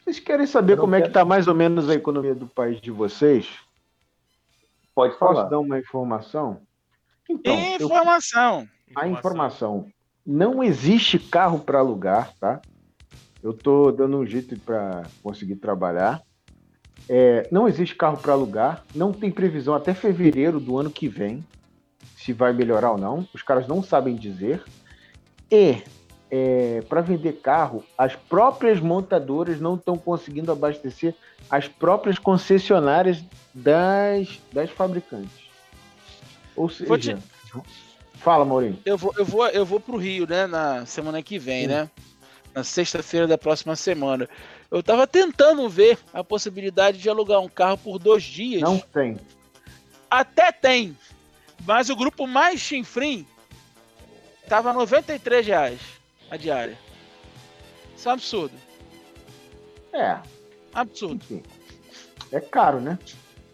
Vocês querem saber como é que quero. tá mais ou menos a economia do país de vocês? Pode Posso falar. dar uma informação? Então, eu- Informação. a informação. Não existe carro para alugar, tá? Eu tô dando um jeito para conseguir trabalhar. É, não existe carro para alugar. Não tem previsão até fevereiro do ano que vem se vai melhorar ou não. Os caras não sabem dizer. E para vender carro, as próprias montadoras não estão conseguindo abastecer as próprias concessionárias das, das fabricantes. Ou seja, te- fala, Maurinho. Eu vou, eu vou, eu vou pro Rio, né, na semana que vem, Sim. né? Na sexta-feira da próxima semana. Eu tava tentando ver a possibilidade de alugar um carro por dois dias. Não tem. Até tem. Mas o grupo mais chinfrim tava 93 reais a diária. Isso é um absurdo. É, Absurdo. enfim. É caro, né?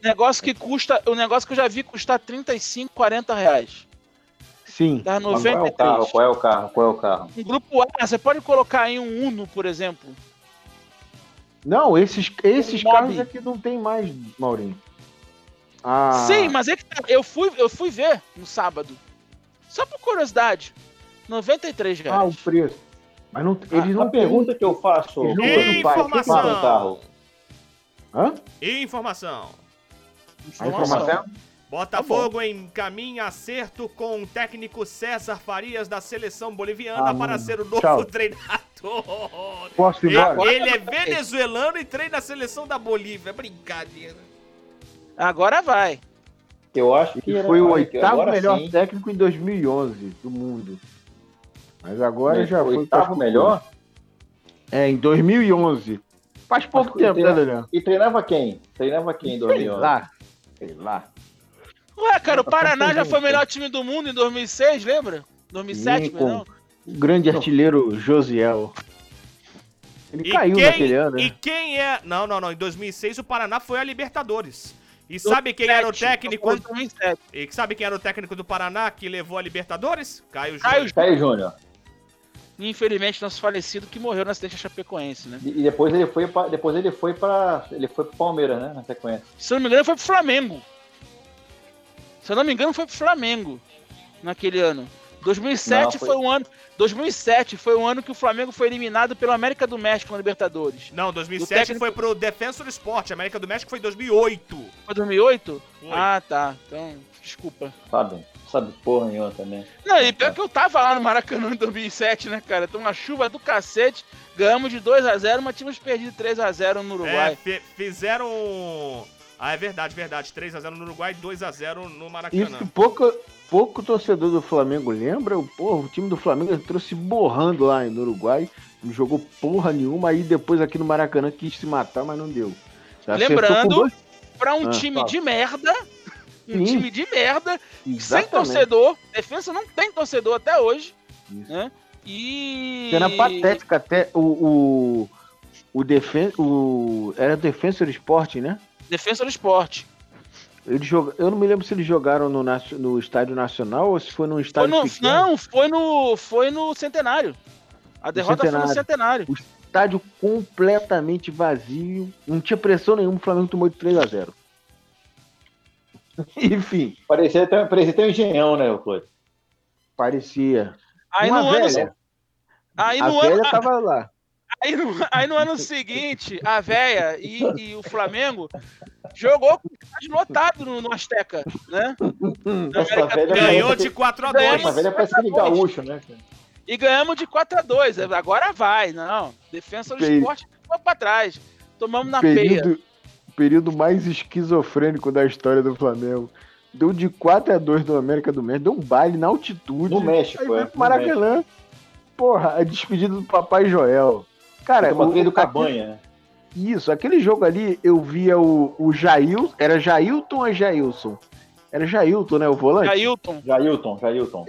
Negócio que custa. O negócio que eu já vi custar 35, 40 reais. Sim. Tá Mas Qual é o 93. carro? Qual é o carro? Qual é o carro? Um grupo A, você pode colocar em um Uno, por exemplo. Não, esses, esses Mob. carros aqui não tem mais, Maurinho. Ah, Sim, mas é que tá, eu fui, eu fui ver no sábado. Só por curiosidade. 93 Ah, reais. o preço. Mas não, eles Uma não têm. pergunta que eu faço. Eles têm pai. Um carro? Hã? Informação. A informação? Botafogo encaminha acerto com o técnico César Farias da seleção boliviana Ah, para ser o novo Tchau. treinador. Posso ir embora? Ele, ele é venezuelano e treina a seleção da Bolívia. Brincadeira. Agora vai. Eu acho que foi o oitavo melhor sim. técnico em 2011 do mundo. Mas agora Mas já o foi. oitavo melhor? É, em 2011. Faz pouco Mas tempo, né, Daniel? E treinava quem? Treinava quem em Sei 2011? lá. Sei lá. Ué, cara, o Paraná já foi o melhor time do mundo em 2006, lembra? 2007, Sim, perdão. O grande artilheiro Josiel. Ele E caiu quem, naquele ano, e né? quem é. Não, não, não. Em 2006 o Paraná foi a Libertadores. E sabe quem era o 2007, técnico? foi em 2007. E sabe quem era o técnico do Paraná que levou a Libertadores? Caio Caio Júnior. Caio Júnior. Infelizmente, nosso falecido que morreu no acidente Chapecoense, né? E e depois ele foi pra, depois ele foi para ele foi pro Palmeiras, né, na sequência. Se eu não me engano, foi pro Flamengo. Se eu não me engano, foi pro Flamengo naquele ano. 2007 Não, foi... foi- um ano. 2007 foi o ano que o Flamengo foi eliminado pelo América do México na Libertadores. Não, 2007 O técnico- foi pro Defensor Sport. América do México foi 2008. Foi 2008? Foi. Ah, tá. Então, Desculpa. Sabe? Sabe porra nenhuma também. Não, e pior que eu tava lá no Maracanã em 2007, né, cara? Então uma chuva do cacete. Ganhamos de 2x0, mas tínhamos perdido 3x0 no É, Uruguai. fe- fizeram. Ah, é verdade, verdade. 3x0 no Uruguai, 2x0 no Maracanã. Isso que pouco, pouco torcedor do Flamengo lembra. O, porra, o time do Flamengo entrou se borrando lá no Uruguai. Não jogou porra nenhuma. Aí depois aqui no Maracanã quis se matar, mas não deu. Acertou Lembrando- com dois- Pra um Ah, time fala. de merda. Um Sim. time de merda. Sem Exatamente. torcedor. Defesa não tem torcedor até hoje. Isso. Né? E. Cena patética até o. o... O, defen o era Defensor Sporting, né? Defesa do esporte. Ele joga... Eu não me lembro se eles jogaram no, no Estádio Nacional ou se foi num Foi estádio no, pequeno. não, foi no, foi no centenário. A derrota foi no centenário. Estádio completamente vazio. Não tinha pressão nenhuma. O Flamengo tomou de 3 a 0 Enfim, Parecia até, parecia até um engenhão, né, o Clóvis? parecia. Aí Uma no, ano, velha. aí, a no velha ano, tava lá. aí, no, aí no ano seguinte, a véia e, e o Flamengo jogou com lotado no, no Azteca, né? América velha. Ganhou parece de que- 4x2. Essa velha parece aquele gaúcho, né? E ganhamos de 4x2. Agora vai, não. Defesa do Peri- esporte ficou pra trás. Tomamos na peia. Período, período mais esquizofrênico da história do Flamengo. Deu de 4 a 2 do América do México. Deu um baile na altitude. No México, Aí é. Maracanã. Porra, a despedida do Papai Joel. Cara, México. Uma do aquele- Cabanha, né? Isso, aquele jogo ali, eu via o, o Jail. Era Jailton ou Jailson? Era Jailton, né? O volante? Ailton. Jailton, Jailton.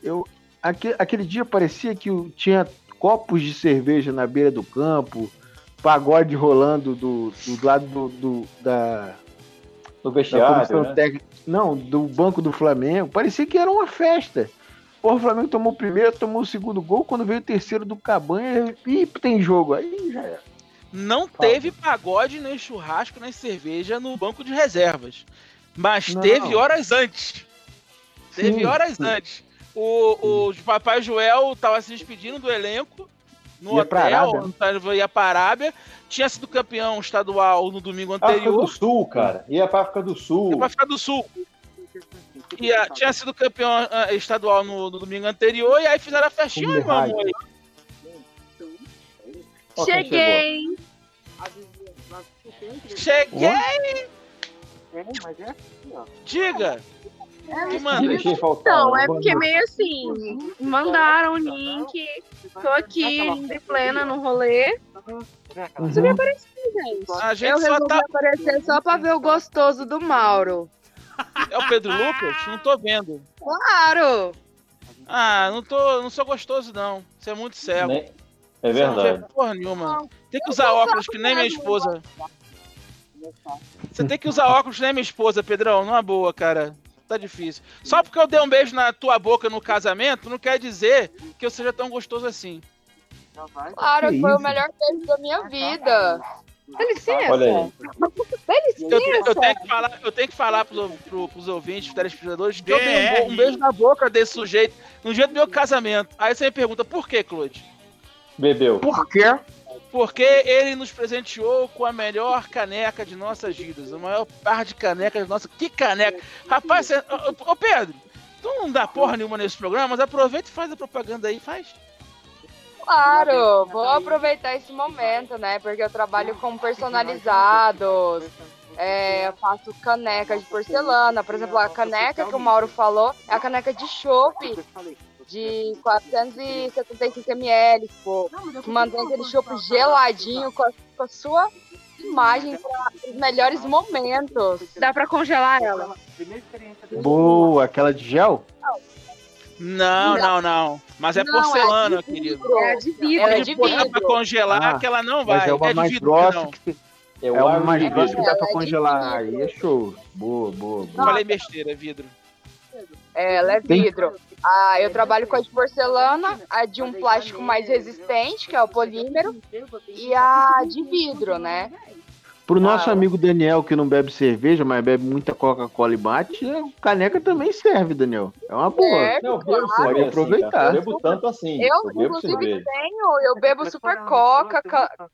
Eu, aque- aquele dia parecia que tinha copos de cerveja na beira do campo, pagode rolando do, do lado do, do- da, No da vestiário, né? técnica. Não, do banco do Flamengo. Parecia que era uma festa. Porra, o Flamengo tomou o primeiro, tomou o segundo gol. Quando veio o terceiro do Cabanha, e tem jogo. Aí já era. Não teve pagode, nem churrasco, nem cerveja no banco de reservas. Mas Não. teve horas antes. Teve Sim. horas antes. O, o Papai Joel tava se despedindo do elenco no Ia pra hotel, Arábia. no hotel, ia pra Arábia. Tinha sido campeão estadual no domingo África do anterior. Sul, cara. Ia pra África do Sul. Ia pra África do Sul. Ia, tinha sido campeão ah, estadual no, no domingo anterior e aí fizeram a festinha, Como meu errado. amor. Ó quem chegou. Cheguei. Cheguei! Diga! Manda? Então, é porque meio assim, mandaram o link, tô aqui, linda e plena no rolê. Você me apareceu, gente. A gente Eu só resolvi tá. aparecer só pra ver o gostoso do Mauro. É o Pedro Lucas? Não tô vendo. Claro! Ah, não tô. Não sou gostoso, não. Você é muito cego. Nem- É Você não vê verdade. porra nenhuma. Tem que usar óculos que nem minha esposa. Você tem que usar óculos que nem minha esposa, Pedrão. Numa boa, cara. Tá difícil. Só porque eu dei um beijo na tua boca no casamento, não quer dizer que eu seja tão gostoso assim. Claro, Que foi o isso? melhor beijo da minha vida. Dá licença. Olha aí. Dá Eu, eu licença. tenho que falar, eu tenho que falar pros, pro, pros ouvintes, telespectadores, que eu dei um, um beijo na boca desse sujeito no dia do meu casamento. Aí você me pergunta, por que, Claude? Bebeu. Por quê? Porque ele nos presenteou com a melhor caneca de nossas vidas. A maior par de canecas de nossa. Que caneca! Rapaz, você... ô, ô, Pedro, tu não dá porra nenhuma nesse programa, mas aproveita e faz a propaganda aí, faz. Claro, vou aproveitar esse momento, né? Porque eu trabalho com personalizados, é, eu faço caneca de porcelana. Por exemplo, a caneca que o Mauro falou é a caneca de chopp de 475 ml, pô. Que mantém aquele chopp geladinho com a, com a sua imagem para os melhores momentos. Dá pra congelar ela. Boa, aquela de gel? Não, não, não. Mas é Não, porcelana, é de querido. vidro. É de vidro. Ela É é de de botar pra vidro. congelar Ah, que ela não vai. Mas é uma de mais vidro, grossa não. que É é o uma mais grossa que vidro. dá pra é congelar. vidro. Aí é show. Boa, boa, boa. Falei besteira, é vidro. Ela é vidro. Ah, eu trabalho com a de porcelana, a de um plástico mais resistente, que é o polímero, e a de vidro, né? Pro nosso Ah. amigo Daniel, que não bebe cerveja, mas bebe muita Coca-Cola e mate, a caneca também serve, Daniel. É uma boa. É, Não, eu bebo claro. cerveja assim, aproveitar. Eu bebo tanto assim. Eu, Eu bebo inclusive, cerveja. tenho, eu bebo super coca, ca-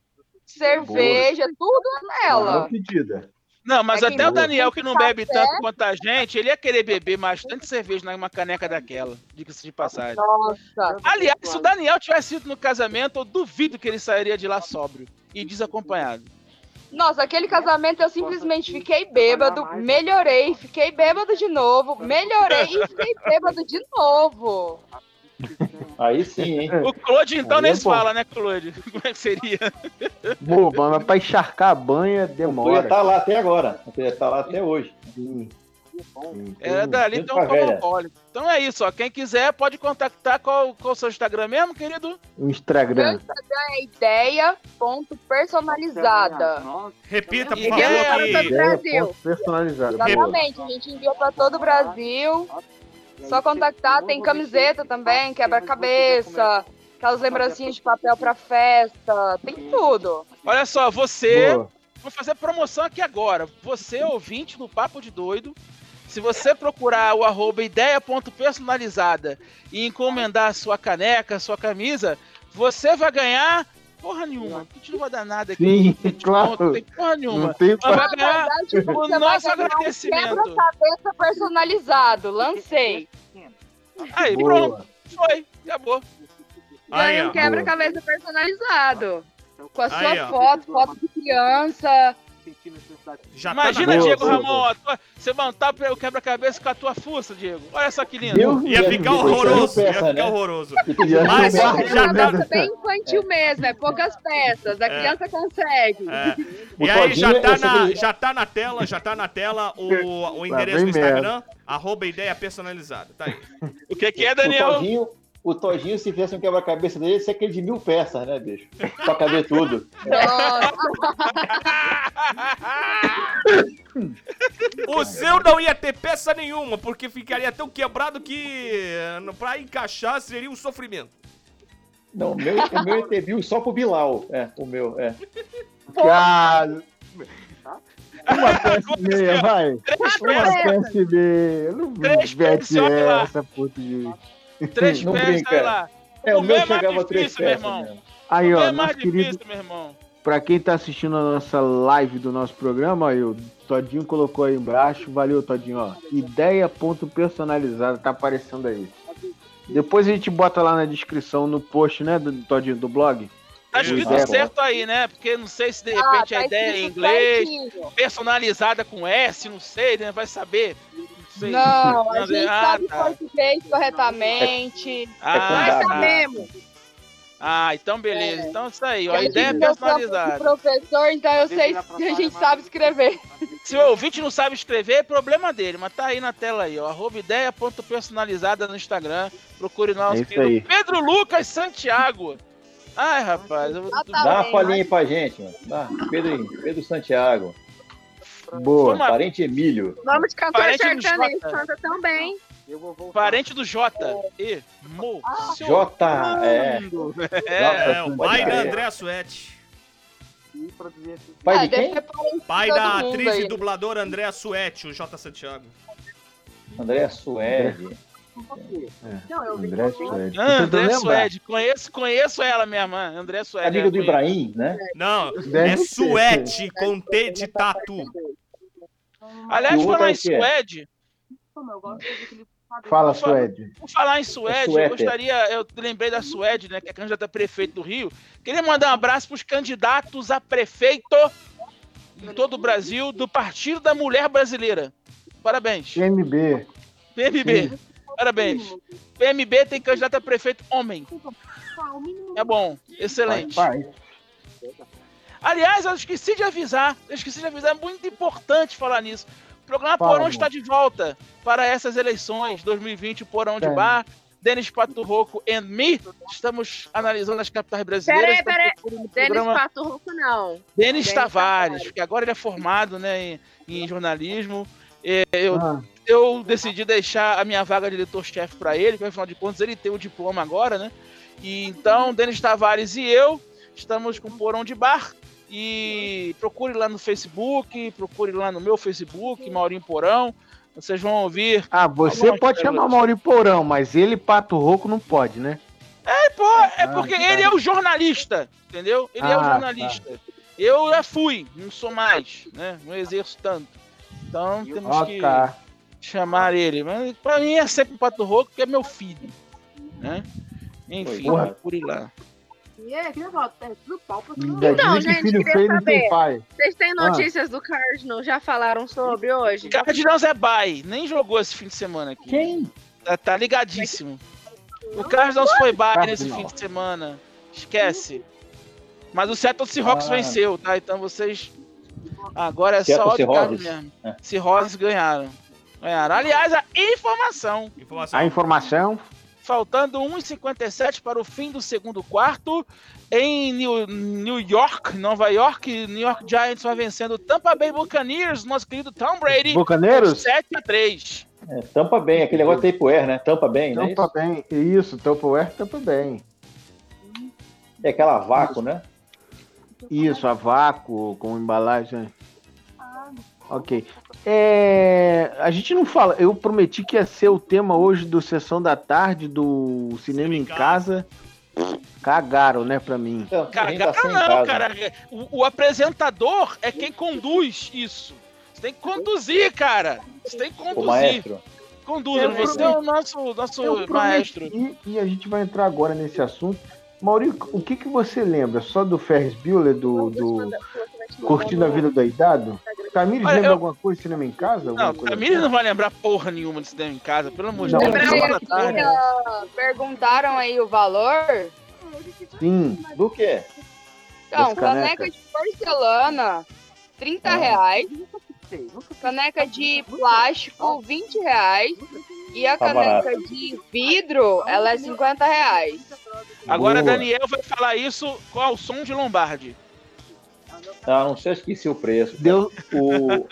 cerveja, tudo Boa nela. pedida. Não, mas É até o Daniel, que não café- bebe tanto quanto a gente, ele ia querer beber bastante cerveja numa caneca daquela. Diga-se de passagem. Nossa. Aliás, se o Daniel tivesse ido no casamento, eu duvido que ele sairia de lá sóbrio e desacompanhado. Nossa, aquele casamento eu simplesmente fiquei bêbado, melhorei, fiquei bêbado de novo, melhorei e fiquei bêbado de novo. Aí sim, hein? O Claude, então, Aí nem é se bom. fala, né, Claude? Como é que seria? Boa, mas pra encharcar a banha ia demora. estar lá até agora. Ia estar lá até hoje. Sim. Sim, É tem- dali, então, um alcoólico. Então é isso, ó. Quem quiser pode contactar. Qual, qual o seu Instagram mesmo, querido? O Meu Instagram. Instagram é ideia.personalizada. Repita, por favor, para. Brasil. ponto personalizado. Exatamente, a gente envia pra todo o Brasil. Só contactar, tem camiseta também, quebra-cabeça, aquelas lembrancinhas de papel pra festa, tem tudo. Olha só, você. Boa. Vou fazer promoção aqui agora. Você, ouvinte do Papo de Doido, se você procurar o arroba ideia.personalizada e encomendar a sua caneca, a sua camisa, você vai ganhar porra nenhuma. A gente não vai dar nada aqui. Sim, Não claro. Não tem porra nenhuma. Não tem Mas vai ganhar verdade, o nosso ganhar um agradecimento. quebra-cabeça personalizado, lancei. Aí, pronto. Boa. Foi. Acabou. Aí, Ganhei um quebra-cabeça personalizado. Com a sua Aí, foto, foto de criança. Já Imagina, tá na... Boa, Diego boa, Ramon, a tua- você montar o quebra-cabeça com a tua fuça, Diego. Olha só que lindo. Viu? Ia ficar horroroso, saiu ia peça, ficar né? horroroso. Mas um já- barco. já tá- bem infantil mesmo, é poucas peças. A criança consegue. É. E aí, já tá, na, já tá na tela, já tá na tela o, o Lá endereço do Instagram, arroba ideia personalizada. Tá aí. O que, que é, O Daniel? O Todinho, se fizesse um quebra-cabeça dele, ia ser aquele de mil peças, né, bicho? Pra caber tudo. Nossa, O seu não ia ter peça nenhuma, porque ficaria tão quebrado que pra encaixar seria um sofrimento. Não, o meu, o meu é bill só pro Bilal. É, o meu, é. Cara. Uma peça e meia, vai. Uma peça e meia. Não Três mete essa, puta de... Três Não peças, brinca. lá. É, o O meu meu é mais chegava difícil, três meu peças irmão. Aí, Não ó, é mais querido, difícil, meu irmão. pra quem tá assistindo a nossa live do nosso programa, aí, o Todinho colocou aí embaixo. Valeu, Todinho, ó. Ideia.personalizada, tá aparecendo aí. Depois a gente bota lá na descrição, no post, né, do Todinho, do blog. Tá escrito é. certo aí, né? Porque não sei se de ah, repente tá a ideia é em inglês, certinho. personalizada com S, não sei, né? Vai saber. Não sei. Não, a gente ah, sabe tá. português corretamente. Ah, Nós tá. sabemos. ah, então beleza. Então isso aí, ó. A ideia é é personalizada. professor, então eu sei que a gente sabe escrever. Se o ouvinte não sabe escrever, é problema dele, mas tá aí na tela aí, ó. Arroba ideia.personalizada no Instagram. Procure nosso É querido. Pedro Lucas Santiago. Ai, rapaz, eu Ah, tá. Dá uma palhinha aí pra gente, mano. Dá. Pedro, Pedro Santiago. Boa. Uma- Parente Emílio. Nome de cantor Parente do sertanejo, Jota. canta tão bem. parente do Jota. E Jota, é. É, É, o Pode pai da crer. André Suete. Pai Ah, de deve quem? Pai da atriz aí. e dublador André Suete, o J. Santiago. André Suede. André Suede. Ah, André Suede. Conheço, conheço ela mesma, André Suede. Amigo do é. Ibrahim, né? Não, Deve é ser. Suete com T de tatu. Aliás, falar é em? Suede, Fala, Suede. por falar em Suede, eu gostaria, eu lembrei da Suede, né, que é candidata a prefeito do Rio. Queria mandar um abraço para os candidatos a prefeito em todo o Brasil do Partido da Mulher Brasileira. Parabéns. MB. PMB. Parabéns. PMB tem candidato a prefeito homem. É bom, excelente. Aliás, eu esqueci de avisar. Eu esqueci de avisar, é muito importante falar nisso. O programa Fala, Porão está de volta para essas eleições 2020, o Porão de É. Bar. Denis Pato Roco and me. Estamos analisando as capitais brasileiras. Peraí, peraí. Denis programa Pato Rouco, não. Denis Denis Tavares, Tavares. porque agora ele é formado né, em, em jornalismo. Eu, Ah, eu decidi deixar a minha vaga de editor-chefe para ele, porque afinal de contas ele tem o diploma agora, né? E então, Denis Tavares e eu estamos com Porão de Bar. E procure lá no Facebook, procure lá no meu Facebook, Maurinho Porão. Vocês vão ouvir. Ah, você pode chamar Mauri Porão, mas ele, Pato Roco, não pode, né? É, pô, é Ah, porque tá. ele é o jornalista, entendeu? Ele é o Ah, jornalista. Eu já fui, não sou mais, né? Não exerço tanto. Então temos Ok. que chamar ele. Mas pra mim é sempre o Pato Roco, que é meu filho. Né? Enfim, Porra. procure lá. E queria é tudo pau pra todo Ainda mundo. dizem que filho tem pai. Vocês têm Ah. notícias do Cardinal? Já falaram sobre hoje? Cardinals é bye, nem jogou esse fim de semana aqui. Quem? Tá, tá ligadíssimo. O Cardinals foi bye nesse fim de semana. Esquece. Mas o Seattle Seahawks Ah. venceu, tá? Então vocês. Agora é Seattle só wildcard Seahawks? mesmo. É. Seahawks ganharam. Ganharam. Aliás, a informação. Informação. A informação. Faltando 1,57 para o fim do segundo quarto. Em New, New York, Nova York, New York Giants vai vencendo Tampa Bay Buccaneers, nosso querido Tom Brady. Bucaneiros? 7 a 3 É, tampa bem, aquele negócio de tapewear, né? Tampa bem, né? Tampa bem. Isso, Tupperware tampa bem. É aquela vácuo, né? Isso, a vácuo, com embalagem. Ok. É, a gente não fala. Eu prometi que ia ser o tema hoje do Sessão da Tarde do Cinema em Casa. Cagaram, né, pra mim. Então, Cara, tá não, casa. cara. O, o apresentador é quem conduz isso. Você tem que conduzir, cara. Você tem que O conduzir. maestro. Conduza. Eu Você é o nosso, nosso Eu maestro. prometi, e a gente vai entrar agora nesse assunto. Maurício, o que, que você lembra? Só do Ferris Bueller, do, do Curtindo a Vida Doidado? Tamires Olha, lembra eu- alguma coisa de cinema em casa? Não, coisa a Miriam não vai lembrar porra nenhuma de cinema em casa, pelo amor de Deus. tarde. Ah, Perguntaram aí o valor? assim? Sim. Do quê? Então, caneca de porcelana, 30 Ah. reais. Caneca de plástico, 20 reais. E a Tá caneca barato. de vidro, ela é 50 reais. Agora Boa. Daniel vai falar isso com o som de Lombardi. Ah, não sei, esqueci o preço. Deu, O, eu-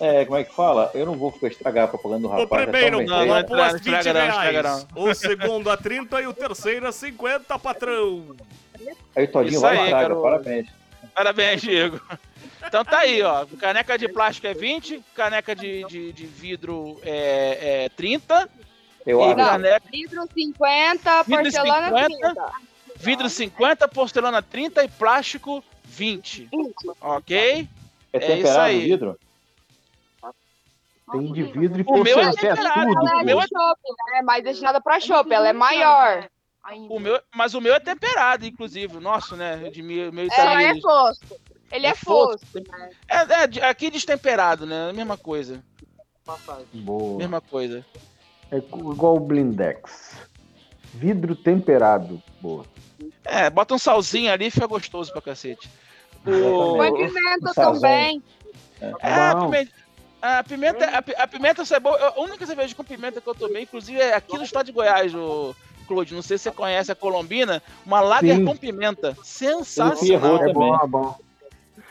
é, como é que fala? Eu não vou ficar estragar a propaganda do O rapaz. já primeiro aumentei. Não, não a 20 estraga não, estraga reais. O segundo a 30 e o terceiro a 50, patrão. Aí o Todinho vai aí, garoto. parabéns. Parabéns, Diego. Então tá aí, ó. Caneca de plástico é 20, caneca de, de, de vidro é, é 30, Eu e acho. caneca, Vidro 50, Vidro porcelana 50. 30. vidro 50, porcelana 30 e plástico 20. Ok? É é isso temperado aí. vidro? tem de vidro e O meu é é temperado, tudo. Ela é o meu de é- chopp, né? É mais destinada pra chopp, ela é maior. O meu, mas o meu é temperado, inclusive. O nosso, né? De meio, meio Ela é italiano. fosco. Ele é, fosco. É, é, de- aqui destemperado, né? Mesma coisa. Boa. Mesma coisa. É igual o Blindex. Vidro temperado. Boa. É, bota um salzinho ali e fica gostoso pra cacete. O... Põe O pimenta também. É, a Bom. pimenta, a pimenta, a, a pimenta cebola, a única cerveja com pimenta que eu tomei, inclusive, é aqui no estado de Goiás, o Claude. Não sei se você conhece a Colombina, uma lager Sim. com pimenta. Sensacional. É também. bom, é bom.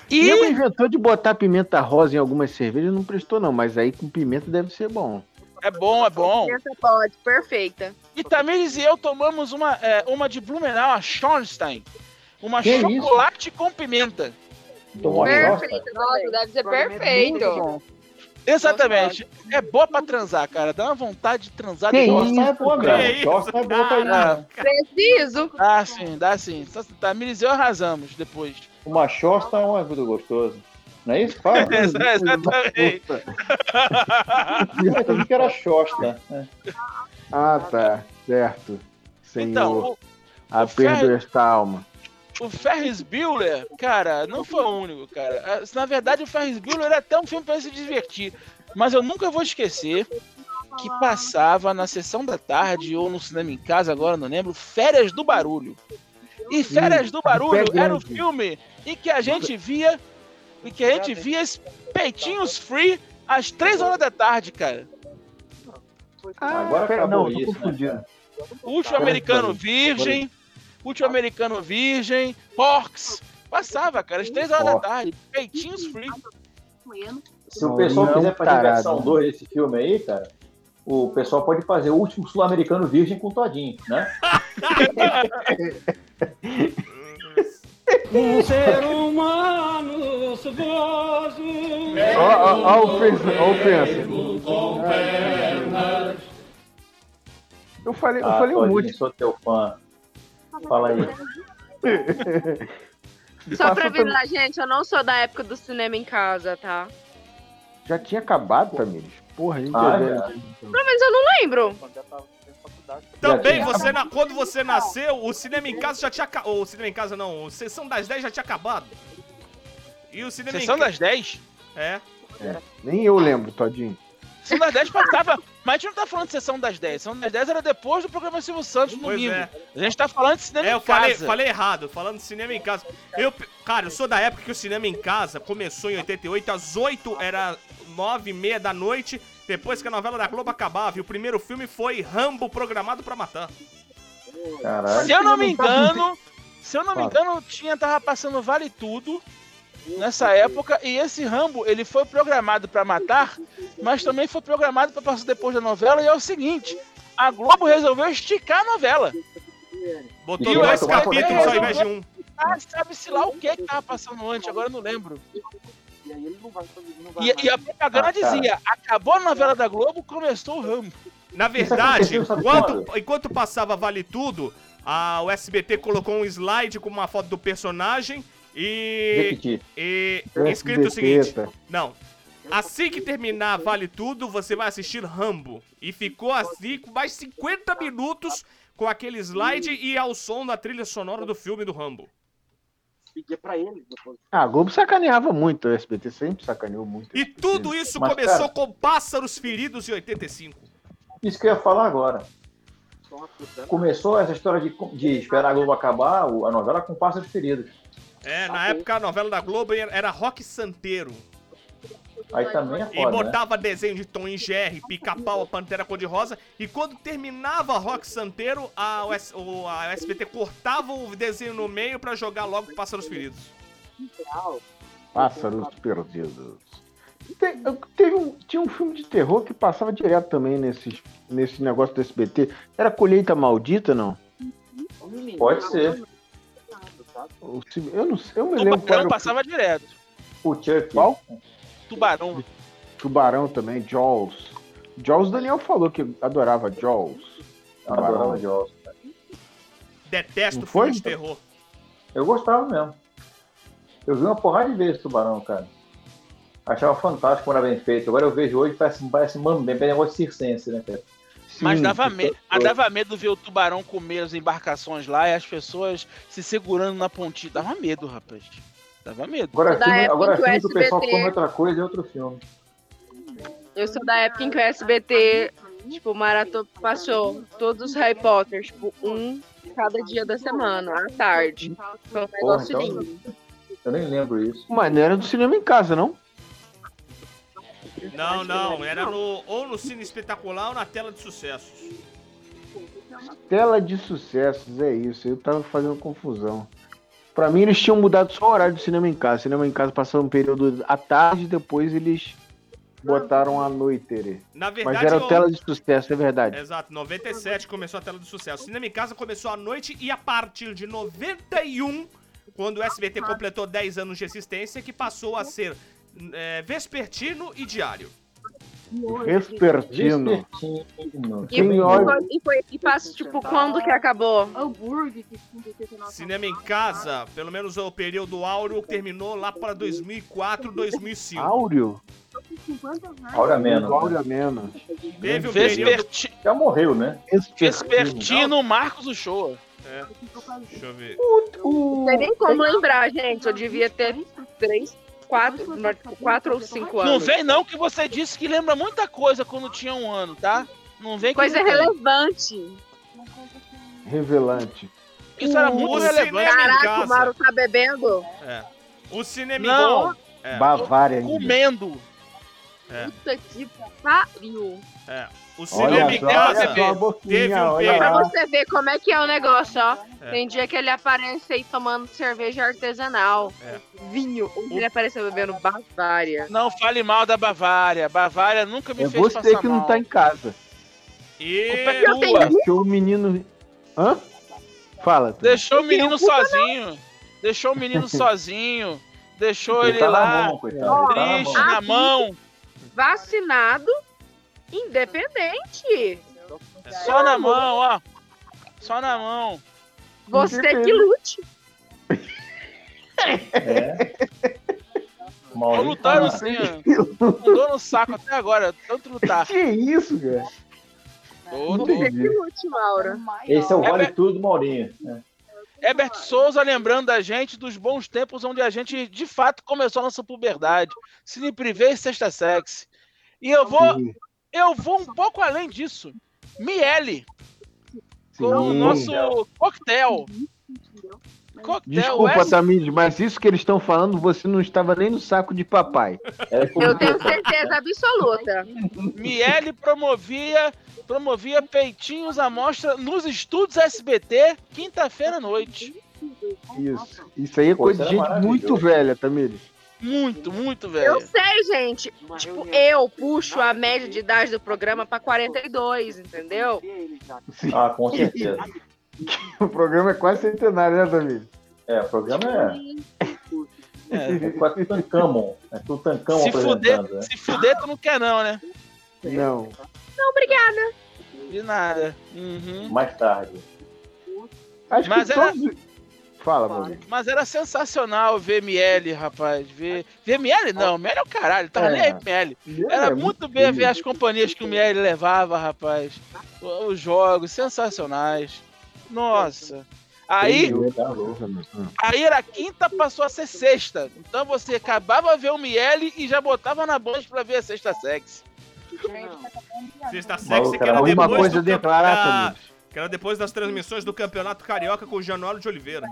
E... E inventou de botar pimenta rosa em algumas cervejas, não prestou não, mas aí com pimenta deve ser bom. é bom, é bom. Pimenta pode, perfeita. E Tamires e eu tomamos uma, é, uma de Blumenau, a Schornstein. Uma Que chocolate com pimenta. Tomou? Perfeito. Nossa, deve ser perfeito. Exatamente. É boa pra transar, cara. Dá uma vontade de transar. Que de isso, é boa isso, Chosta é boa pra ir. Ah, Preciso. Dá sim, dá sim. Tamires e eu arrasamos depois. Uma chosta é um agudo gostoso. Não é isso? Fala. Exatamente. Eu que era chosta. né? Ah, tá. Certo. Senhor, Então, o, a o esta alma. o Ferris Bueller, cara, não foi o único, cara. Ah, Na verdade, o Ferris Bueller era até um filme pra se divertir. Mas eu nunca vou esquecer que passava na sessão da tarde ou no cinema em casa, agora não lembro, Férias do Barulho. E Férias do Barulho era o filme em que a gente via em que a gente via peitinhos free às três horas da tarde, cara. Agora pera, acabou não, isso, né, confundindo. Último Americano Virgem, Último Americano Virgem, Porks. Passava, cara, às três horas da tarde. Peitinhos free. Se o pessoal Não, quiser fazer a tarado. versão 2 desse filme aí, cara, o pessoal pode fazer o último sul-americano virgem com todinho, né? Ó, ó, ó o ofensa, ó o ofensa. Eu falei, eu Ah, falei um monte. sou teu fã. Fala aí. Só pra avisar, gente, eu não sou da época do cinema em casa, tá? Já tinha acabado, Tamires? Porra, a gente Ah, é. Pelo menos eu não lembro. Também, você na- quando você nasceu, o cinema em casa já tinha acabado. O cinema em casa não, o Sessão das 10 já tinha acabado. E o cinema Sessão em casa. das 10? É. Nem eu lembro, Todinho. Sessão das 10 passava. Mas a gente não tá falando de sessão das 10. Sessão das 10 era depois do programa Silvio Santos no domingo. é. A gente tá falando de cinema É, em eu falei, casa. falei errado, falando de cinema em casa. Eu, cara, eu sou da época que o cinema em casa começou em 88, às 8 era 9 e meia da noite, depois que a novela da Globo acabava. E o primeiro filme foi Rambo Programado pra Matar. Caralho. Se eu não me engano, se eu não me engano, tinha tava passando Vale Tudo nessa época e esse Rambo, ele foi programado pra matar, mas também foi programado pra passar depois da novela e é o seguinte, a Globo resolveu esticar a novela. Botou dois capítulos ao invés de um. Ah, sabe-se lá o que que tava passando antes, agora eu não lembro. E, e a propaganda Ah, cara. dizia, acabou a novela da Globo, começou o Rambo. Na Isso verdade, enquanto, quando? enquanto passava Vale Tudo, a, o SBT colocou um slide com uma foto do personagem e, Repetir. e O escrito o seguinte? Não. Assim que terminar Vale Tudo, você vai assistir Rambo. E ficou assim com mais 50 minutos com aquele slide e ao som da trilha sonora do filme do Rambo. Ah, a Globo sacaneava muito, o SBT sempre sacaneou muito. E tudo isso Mas, começou cara- com Pássaros Feridos em 85. Isso que eu ia falar agora. Começou essa história de, de esperar a Globo acabar o- a novela com pássaros feridos. É, na época a novela da Globo era Rock Santeiro. Aí também é E foda, né? botava desenho de Tom e Jerry, Pica-Pau, a Pantera Cor-de-Rosa. E quando terminava Rock Santeiro, a, US o- a SBT cortava o desenho no meio pra jogar logo Pássaros Feridos. Pássaros perdidos. Te- teve um- tinha um filme de terror que passava direto também nesse, nesse negócio do SBT. Era Colheita Maldita, não? Pode ser. O ci- Eu não sei, eu me lembro qual Tubarão o- passava direto. O Chuck. Qual? Tubarão. Tubarão também, Jaws. Jaws, Daniel falou que adorava Jaws. Eu adorava Jaws. Detesto Não foi? filme de terror. Eu gostava mesmo. Eu vi uma porrada de vezes Tubarão, cara. Achava fantástico quando era bem feito. Agora eu vejo hoje, parece, parece mano, bem, bem negócio circense, né, cara? Mas dava, me... mas dava medo ver o tubarão comer as embarcações lá e as pessoas se segurando na pontinha. Dava medo, rapaz. Dava medo. Agora, Da filme, agora que o filme que o pessoal come outra coisa é outro filme. Eu sou da época em que o SBT, tipo, Maratô passou todos os Harry Potter, tipo, um cada dia da semana, à tarde. Foi um negócio então- lindo. Eu nem lembro isso. Mas não era do cinema em casa, não? Não, não, era no, ou no Cine Espetacular ou na tela de sucessos. Tela de sucessos, é isso. Eu tava fazendo confusão. Pra mim, eles tinham mudado só o horário do cinema em casa. Cinema em casa passava um período à tarde, depois eles botaram à noite. Na Mas verdade, era eu- o tela de sucesso, é verdade. Exato, 97 começou a tela do sucesso. Cinema em Casa começou à noite e a partir de 91, quando o SBT completou 10 anos de existência, que passou a ser é, vespertino e diário. Vespertino. Vespertino. E, e, foi- e, foi, e passa, tipo, quando que acabou? Cinema em Casa, pelo menos o período áureo, terminou lá para 2004, 2005. Áureo? Aura menos. Áureo menos. Teve um período... Já morreu, né? Vespertino Marcos Uchoa. É, deixa eu ver. Não tem nem como lembrar, gente. Eu devia ter três, quatro, quatro ou cinco anos. Não vem não que você disse que lembra muita coisa quando tinha um ano, tá? Não vem que Coisa não tem. relevante. Revelante. Isso era muito O relevante. Caraca, o. Mauro tá bebendo? É. O cinema Não. É. Bavária. Comendo. É. Puta que pariu. É. O Olha só, olha só a boquinha, teve um olha Pra você ver como é que é o negócio, ó. É. Tem dia que ele aparece aí tomando cerveja artesanal. É. Vinho. Ele apareceu bebendo Bavária. Não fale mal da Bavária. Bavária nunca me É fez você passar que não tá em casa. E Culpa é tua. Deixou o menino. Hã? Fala. tu. Deixou o menino sozinho. Deixou o menino sozinho. Deixou ele tá na lá, mão. Tá na triste, mão. na mão. Vacinado, independente. Só na mão, ó. Só na mão. Você que lute. É. Maurício ó. Com dor no saco até agora, tanto lutar. Que isso, cara? Tô, tô. Você que lute, Mauro. Esse é o É vale tudo do Maurinho. Herbert Souza lembrando da gente dos bons tempos onde a gente de fato começou a nossa puberdade. Cine Privé e Sexta Sex. E eu vou, Sim. Eu vou um pouco além disso. Miele, com o Sim. nosso coquetel. Coquetel Desculpa, West- Tamires, mas isso que eles estão falando, você não estava nem no saco de papai. É como- Eu tenho certeza absoluta. Miele promovia, promovia peitinhos à mostra nos estúdios SBT, quinta-feira à noite. Isso. Isso aí é Pô, coisa de gente muito velha, Tamires. Muito, muito Eu velho. sei, gente. Tipo, eu puxo a média de idade do programa pra 42, entendeu? Ah, com certeza. O programa é quase centenário, né, Tamires? É, o programa é. É quase Tutankhamon. É Tutankhamon Se fuder, né? se fuder, tu não quer não, né? Não. Não, obrigada. De nada. Uhum. Mais tarde. Acho Mas que era- todos... Fala, mano. Mas era sensacional ver ML, rapaz. Ver, ver ML não, ML é o caralho, tava É. nem aí ML. Era É, muito bem ver as companhias que o ML levava, rapaz. Os jogos sensacionais. Nossa. Aí, Tá louco. aí era quinta, passou a ser sexta. Então você acabava ver o ML e já botava na Band pra ver a sexta sex. Sexta sexy, Maluco, que era era uma depois coisa do a declarar, campe- da- Tamires. Que era depois das transmissões do Campeonato Carioca com o Januário de Oliveira.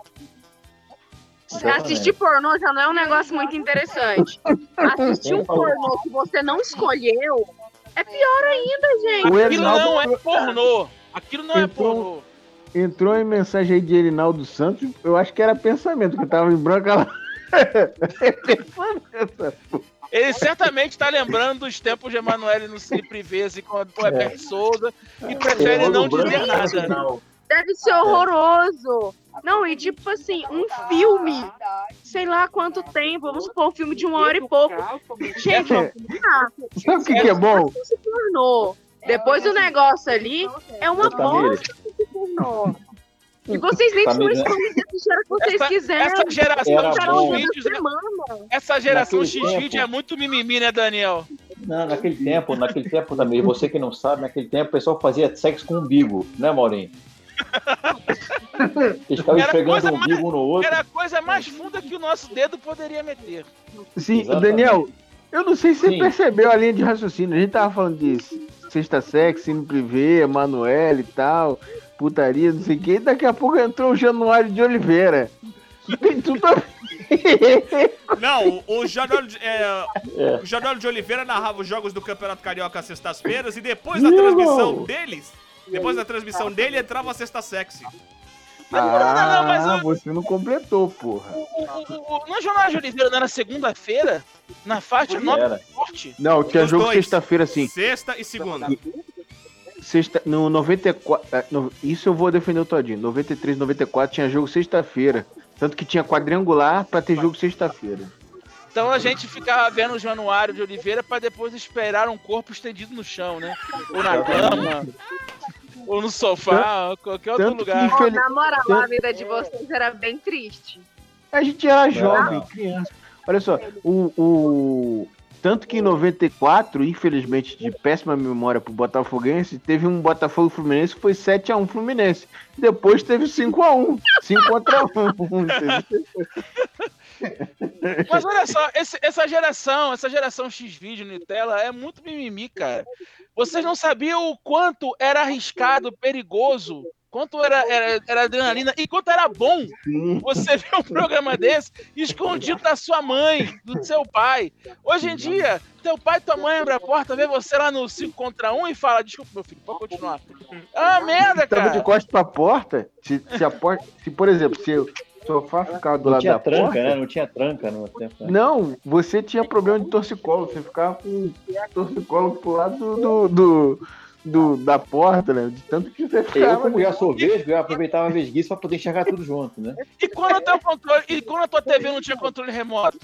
Assistir pornô já não é um negócio muito interessante. Assistir um pornô que você não escolheu é pior ainda, gente. Aquilo não é pornô. Aquilo não é pornô. entrou em mensagem aí de Erinaldo Santos, eu acho que era pensamento, que tava em branco ela. Ele certamente tá lembrando dos tempos de Emanuele no Cine Privese com o Herbert Souza e prefere não dizer nada. Deve ser horroroso. Não, e tipo assim, um filme, sei lá quanto tempo, vamos supor, um filme de uma hora e pouco. Gente, combinar. Sabe o que, que é bom? Se pornô. Depois do negócio ali, é uma bosta de pornô. E vocês nem tinham escolhido esse gênero que vocês Essa, quiseram. essa geração X-Vídeos é, semana. essa geração X-Vídeo é muito mimimi, né, Daniel? Não, naquele tempo, naquele tempo também, você que não sabe, naquele tempo o pessoal fazia sexo com umbigo, né, Maurinho? Eles esfregando coisa um umbigo um no outro. Era a coisa mais funda que o nosso dedo poderia meter. Sim, Exatamente. Daniel, eu não sei se você Sim. percebeu a linha de raciocínio. A gente tava falando de Sexta Sex, Cine Privé, Emanuele e tal, putaria, não sei o quê. E daqui a pouco entrou o Januário de Oliveira. Tem tudo a. Não, o, Januário de, é, É. o Januário de Oliveira narrava os jogos do Campeonato Carioca às sextas-feiras e depois da Não. transmissão deles, depois da transmissão dele, entrava a sexta sexy. Ah, mas eu- você não completou, porra. O, o, o, de Oliveira não era segunda-feira? Na faixa nova Era. forte? Não, tinha Os jogo sexta-feira sim. Sexta e segunda. Sexta, no 94. eh, no- Isso eu vou defender o todinho. 93, 94 tinha jogo sexta-feira. Tanto que tinha quadrangular pra ter jogo sexta-feira. Então a gente ficava vendo o Januário de Oliveira pra depois esperar um corpo estendido no chão, né? Ou na cama, ou no sofá, ou qualquer outro tanto lugar. que- Infeliz- na moral, a vida de vocês era bem triste. A gente era jovem, criança. Olha só, o, o- Tanto que em 94, infelizmente, de péssima memória pro Botafoguense, teve um Botafogo Fluminense que foi 7x1 Fluminense. Depois teve 5x1. 5 contra 1. Mas olha só, esse- essa geração, essa geração X-Vídeo Nutella é muito mimimi, cara. Vocês não sabiam o quanto era arriscado, perigoso, quanto era, era, era adrenalina e quanto era bom você ver um programa desse escondido da sua mãe, do seu pai. Hoje em dia, teu pai e tua mãe abrem a porta, vê você lá no 5 contra 1 e fala: Desculpa, meu filho, pode continuar. Uma merda, Tava de cara. costas pra porta. Se, se a porta. Se, por exemplo, se o sofá ficava do Não lado tinha da tranca, porta. né? Não tinha tranca no tempo. né? Não, você tinha problema de torcicolo. Você ficava com torcicolo pro lado do, do, do- da porta, né? De tanto que você Eu, ficava. como já sou vesgo, eu aproveitava a vesguice pra poder enxergar tudo junto, né? E quando o teu controle, e quando a tua TV não tinha controle remoto,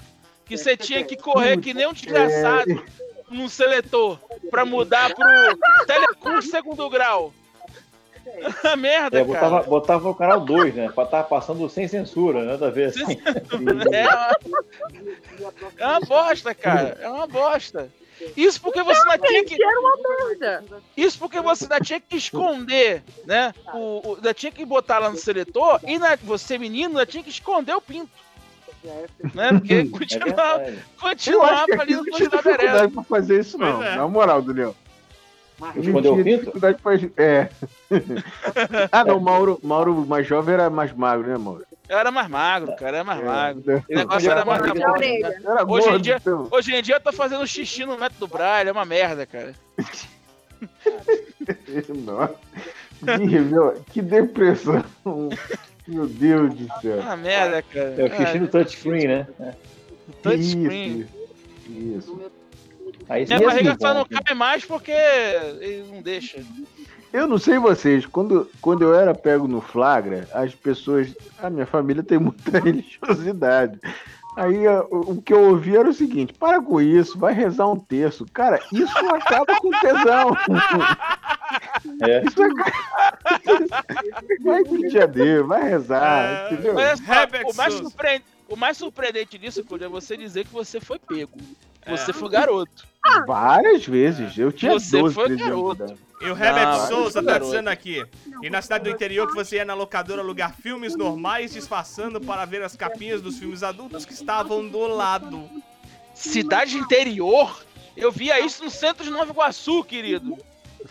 que você tinha que correr que nem um desgraçado num seletor pra mudar pro telecurso segundo grau. A merda, É, cara. botava, botava o canal 2, né? Pra estar passando sem censura, nada a ver assim. É uma... é uma bosta, cara. É uma bosta. Isso porque você ainda tinha que. Era uma merda. Isso porque você ainda tinha que esconder, né? O, o- ainda tinha que botar lá no seletor e na, você, menino, ainda tinha que esconder o pinto. Né? Porque É continuava, acho continuava que ali no não tinha dificuldade pra fazer isso, não. É. Na moral, Daniel. Escondeu o pinto? dificuldade pra... É. ah, não, Mauro, Mauro mais jovem era mais magro, né, Mauro? Eu era mais magro, cara, era mais magro. É. O negócio era mais. Era Hoje em dia- então. Hoje em dia eu tô fazendo xixi no método do Braille, é uma merda, cara. Nossa. Que, meu, que depressão. Meu Deus do É céu. uma merda, cara. É o xixi no touchscreen, né? Touchscreen. Isso, isso. Aí Minha barriga só não cabe mais porque ele não deixa. Eu não sei vocês, quando, quando eu era pego no flagra, as pessoas. A minha família tem muita religiosidade. Aí a- o que eu ouvi era o seguinte: para com isso, vai rezar um terço. Cara, isso acaba com tesão. É. Isso acaba... Vai pedir a Deus, vai rezar, entendeu? Mas Herbert o, mais Souza. O mais surpreendente disso, Cláudio, é você dizer que você foi pego. É. Você foi garoto. Várias vezes. Eu tinha Você 12, foi 13 anos de garoto. E o Herbert Não, Souza tá dizendo aqui. E na cidade do interior que você ia na locadora alugar filmes normais, disfarçando para ver as capinhas dos filmes adultos que estavam do lado. Cidade interior? Eu via isso no centro de Nova Iguaçu, querido.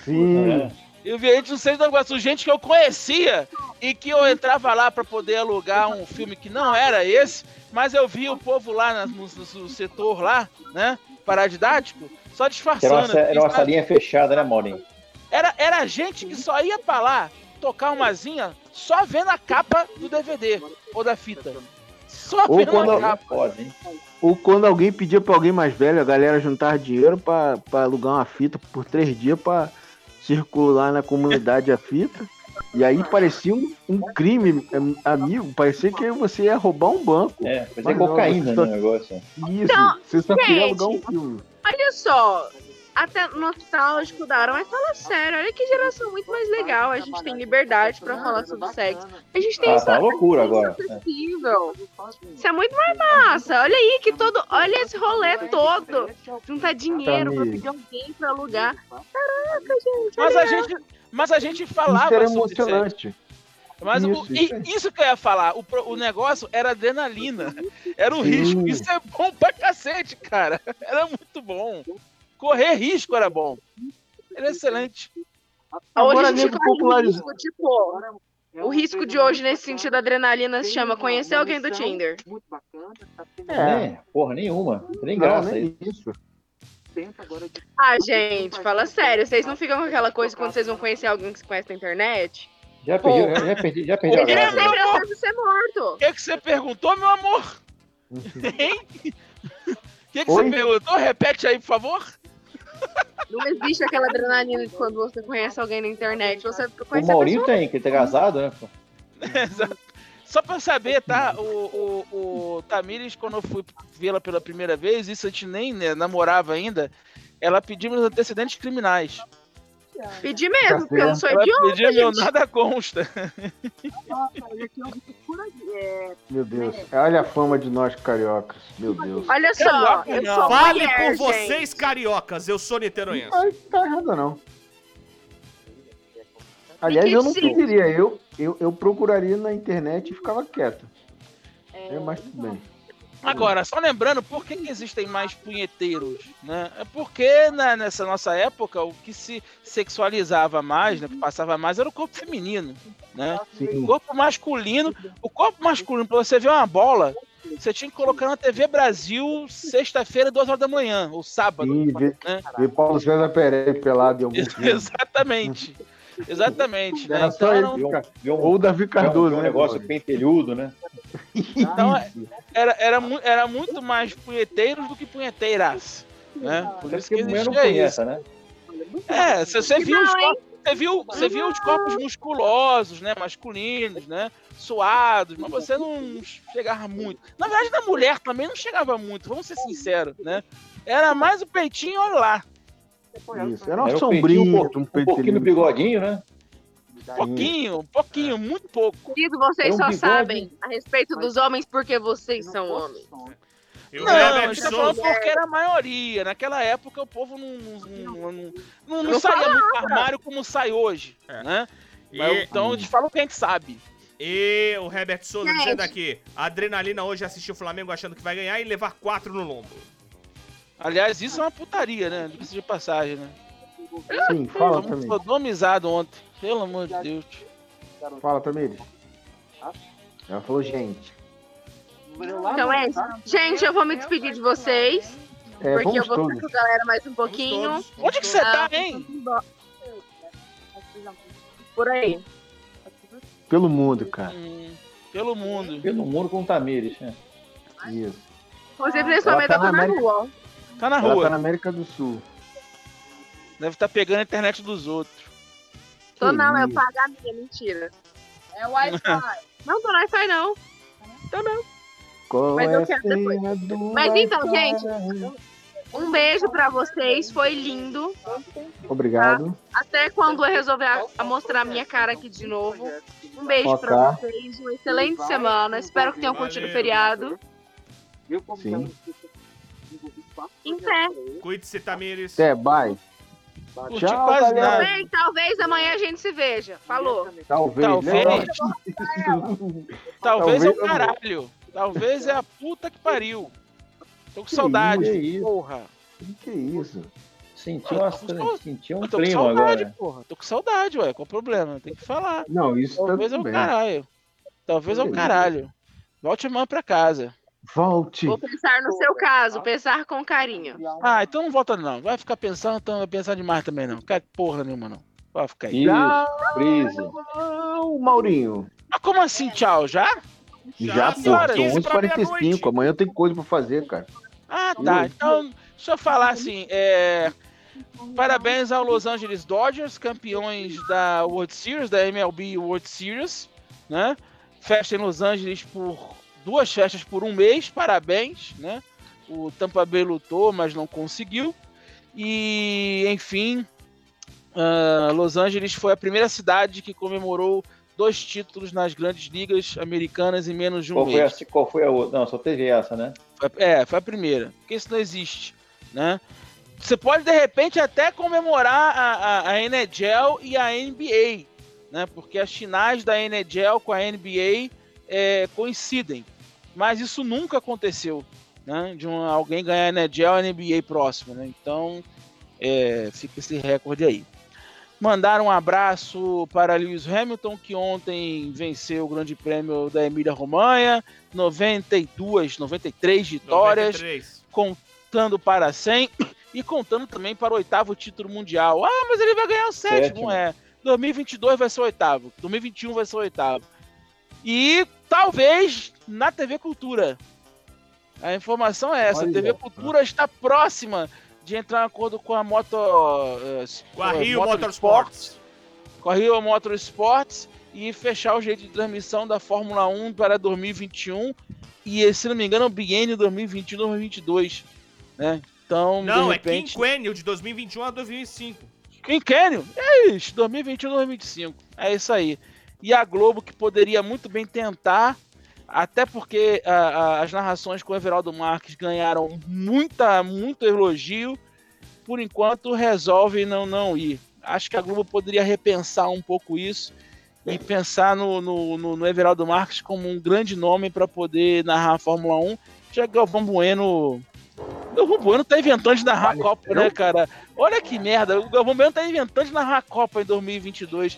Sim. É. Eu via isso no centro de Nova Iguaçu, gente que eu conhecia e que eu entrava lá pra poder alugar um filme que não era esse, mas eu via o povo lá no, no- no setor lá, né, paradidático, só Era disfarçando. uma, sa- era uma salinha fechada, né, Maurinho? Era, era gente que só ia pra lá tocar umazinha só vendo a capa do DVD ou da fita. Só Ou vendo quando- a capa. Pode? Ou quando alguém pedia pra alguém mais velho, a galera juntava dinheiro pra, pra alugar uma fita por três dias pra circular na comunidade a fita. E aí parecia um, um crime, am- amigo. Parecia que você ia roubar um banco. É, é não, cocaína, só- né, negócio. Isso, Não, você só queria alugar um filme. Olha só, até nostálgico daram, mas fala sério, olha que geração muito mais legal. A gente tem liberdade pra falar sobre sexo. A gente tem Ah, essa tá loucura agora. acessível. Isso é muito mais massa. Olha aí que todo. Olha esse rolê todo. Juntar dinheiro pra pedir alguém pra alugar. Caraca, gente. Mas a gente, mas a gente falava Isso era sobre sexo. emocionante. Mas o- Isso, e- isso é- isso que eu ia falar, o, o negócio era adrenalina. Era o Sim. risco. Isso é bom pra cacete, cara. Era muito bom. Correr risco era bom. Era excelente. Hoje Agora a gente nego corre populariza- risco, tipo. O risco de hoje, nesse sentido, da adrenalina, se chama conhecer alguém do Tinder. É, porra, nenhuma. Nem Não, graça nem isso. Ah, gente, fala sério. Vocês não ficam com aquela coisa quando vocês vão conhecer alguém que se conhece na internet? Já perdi, já, já perdi, já perdi Ele sempre até ser morto. O que, que você perguntou, meu amor? Hein? O que, que Oi? você perguntou? Repete aí, por favor. Não existe aquela adrenalina de quando você conhece alguém na internet. Você O conhece a Maurinho tem, que ele tá casado, né? Só pra saber, tá? O, o, o Tamires, quando eu fui vê-la pela primeira vez, isso a gente nem né, namorava ainda, ela pediu meus antecedentes criminais. Pedir mesmo, porque eu não sou idiota, pediu meu nada consta. Meu Deus. Olha a fama de nós cariocas. Meu Deus. Olha só, Carioca, eu não. sou Fale mulher, por gente. vocês, cariocas. Eu sou niteroense. Ai, tá errado, não. Aliás, eu não pediria. Eu, eu, eu procuraria na internet e ficava quieto. É, mas tudo bem. Agora, só lembrando, por que, existem mais punheteiros? Né? É porque né, nessa nossa época o que se sexualizava mais, né, que passava mais, era o corpo feminino. Né? O corpo masculino. O corpo masculino, pra você ver uma bola, você tinha que colocar na TV Brasil sexta-feira, duas horas da manhã, ou sábado. Sim, ver, né? ver Paulo César Pereira pelado em algum. Exatamente. Exatamente. Né? Era só Então, ele. era, um- Viu um, viu um, Ou o Davi um- Cardoso, viu um né? negócio Glória? pentelhudo, né? Então, é- era, era, era muito mais punheteiros do que punheteiras. Né? Por Até isso que existia isso. conhece, né? É, se você viu os corpos, você viu, você viu os corpos musculosos, né, masculinos, né, suados, mas você não chegava muito. Na verdade, na mulher também não chegava muito, vamos ser sinceros, né? Era mais o peitinho, olha lá. Isso. Era uma Era um sombrinha, um, um pouquinho- um peitelinho. bigodinho, né? Pouquinho, pouquinho, muito pouco. Querido, vocês É um só bigode. sabem a respeito dos homens porque vocês são homens. E o Não, gente tá falando Souza. porque era a maioria. Naquela época o povo não, não, não, não, não, não Não saía muito do armário como sai hoje, É. né? E, Mas, então a gente fala o que a gente sabe. e o Herbert Souza Gente. dizendo aqui: adrenalina hoje assistir o Flamengo achando que vai ganhar e levar quatro no lombo. Aliás, isso é uma putaria, né? Diga-se de passagem, né? Sim, fala também. sodomizados ontem. Pelo amor de Deus. Fala também. Ela falou, gente. Então é isso. Gente, eu vou me despedir de vocês. É, porque eu vou todos. ficar com a galera mais um pouquinho. Vamos todos, Onde que você tá, Ah, hein? Por aí. Pelo mundo, cara. Hum, pelo mundo. Pelo mundo com o Tamires, né? Isso. Você principalmente Ela tá eu tô na América. rua. Tá na Ela rua. tá na América do Sul. Deve estar pegando a internet dos outros. Tô não, eu pago a minha, mentira. É Wi-Fi. não tô no Wi-Fi, não. Tô não. Qual Mas eu é quero depois. Mas então, gente, Um beijo pra vocês, foi lindo. Obrigado. Até quando eu resolver a, a mostrar a minha cara aqui de novo. Um beijo Ok. pra vocês, uma excelente semana. Espero que tenham curtido o feriado. Sim. Em pé. Cuide-se, Tamires. Até, bye. Curti Tchau, quase galera. nada. Bem, talvez amanhã a gente se veja. Falou. Talvez. Talvez. né? Talvez é o Talvez caralho. Talvez é a puta que pariu. Tô com Que saudade. que isso. Porra. Que isso? Senti, uma, tô com- senti um Eu tô com clima saudade, agora. porra. Tô com saudade, ué. Qual o problema? Tem que falar. Não, isso Talvez é o bem. caralho. Talvez é o caralho. Volte amanhã pra casa. Volte. Vou pensar no seu caso, pensar com carinho. Ah, então não volta não. Vai ficar pensando, então vai pensar demais também não. Quer porra nenhuma não. Vai ficar aí. Isso. Tchau, Maurinho. Mas como assim, tchau? Já? Já, que pô, são 15 pra 11h45. meia-noite. Amanhã tem coisa pra fazer, cara. Ah, tá. Ui. Então, deixa eu falar assim. É... Parabéns ao Los Angeles Dodgers, campeões da World Series, da MLB World Series, né? Festa em Los Angeles por duas festas por um mês, parabéns, né? O Tampa Bay lutou, mas não conseguiu. E, enfim, ah, Los Angeles foi a primeira cidade que comemorou dois títulos nas grandes ligas americanas em menos de um Qual foi, mês. a, qual foi a outra? Não, só teve essa, né? Foi- É, foi a primeira. Porque isso não existe, né? Você pode, de repente, até comemorar a, a, a NHL e a NBA, né? Porque as finais da NHL com a NBA é, coincidem. Mas isso nunca aconteceu, né? De um, alguém ganhar a NHL e a NBA próximo, né? Então, é, fica esse recorde aí. Mandar um abraço para Lewis Hamilton, que ontem venceu o Grande Prêmio da Emília-Romanha, 92, 93 vitórias, 93. contando para 100 e contando também para o oitavo título mundial. Ah, mas ele vai ganhar o sétimo, Sétimo. é. 2022 vai ser o oitavo, 2021 vai ser o oitavo. E talvez na TV Cultura. A informação é essa, a Olha TV só. Cultura está próxima de entrar em acordo com a Moto eh, Com a Rio Motorsports com a Rio Motorsports e fechar o jeito de transmissão da Fórmula 1 para 2021 e, se não me engano, o biênio 2021-2022, né? Então, Não, de é repente... quinquênio de 2021 a 2005. Quinquênio? É isso, 2021-2025. É isso aí. E a Globo, que poderia muito bem tentar, até porque ah, ah, as narrações com o Everaldo Marques ganharam muita, muito elogio, por enquanto resolve não, não ir. Acho que a Globo poderia repensar um pouco isso e pensar no, no, no, no Everaldo Marques como um grande nome para poder narrar a Fórmula 1, já que o Galvão Bueno. O Galvão Bueno tá inventando de narrar a Copa, né, cara? Olha que merda, o Galvão Bueno tá inventando de narrar a Copa em 2022.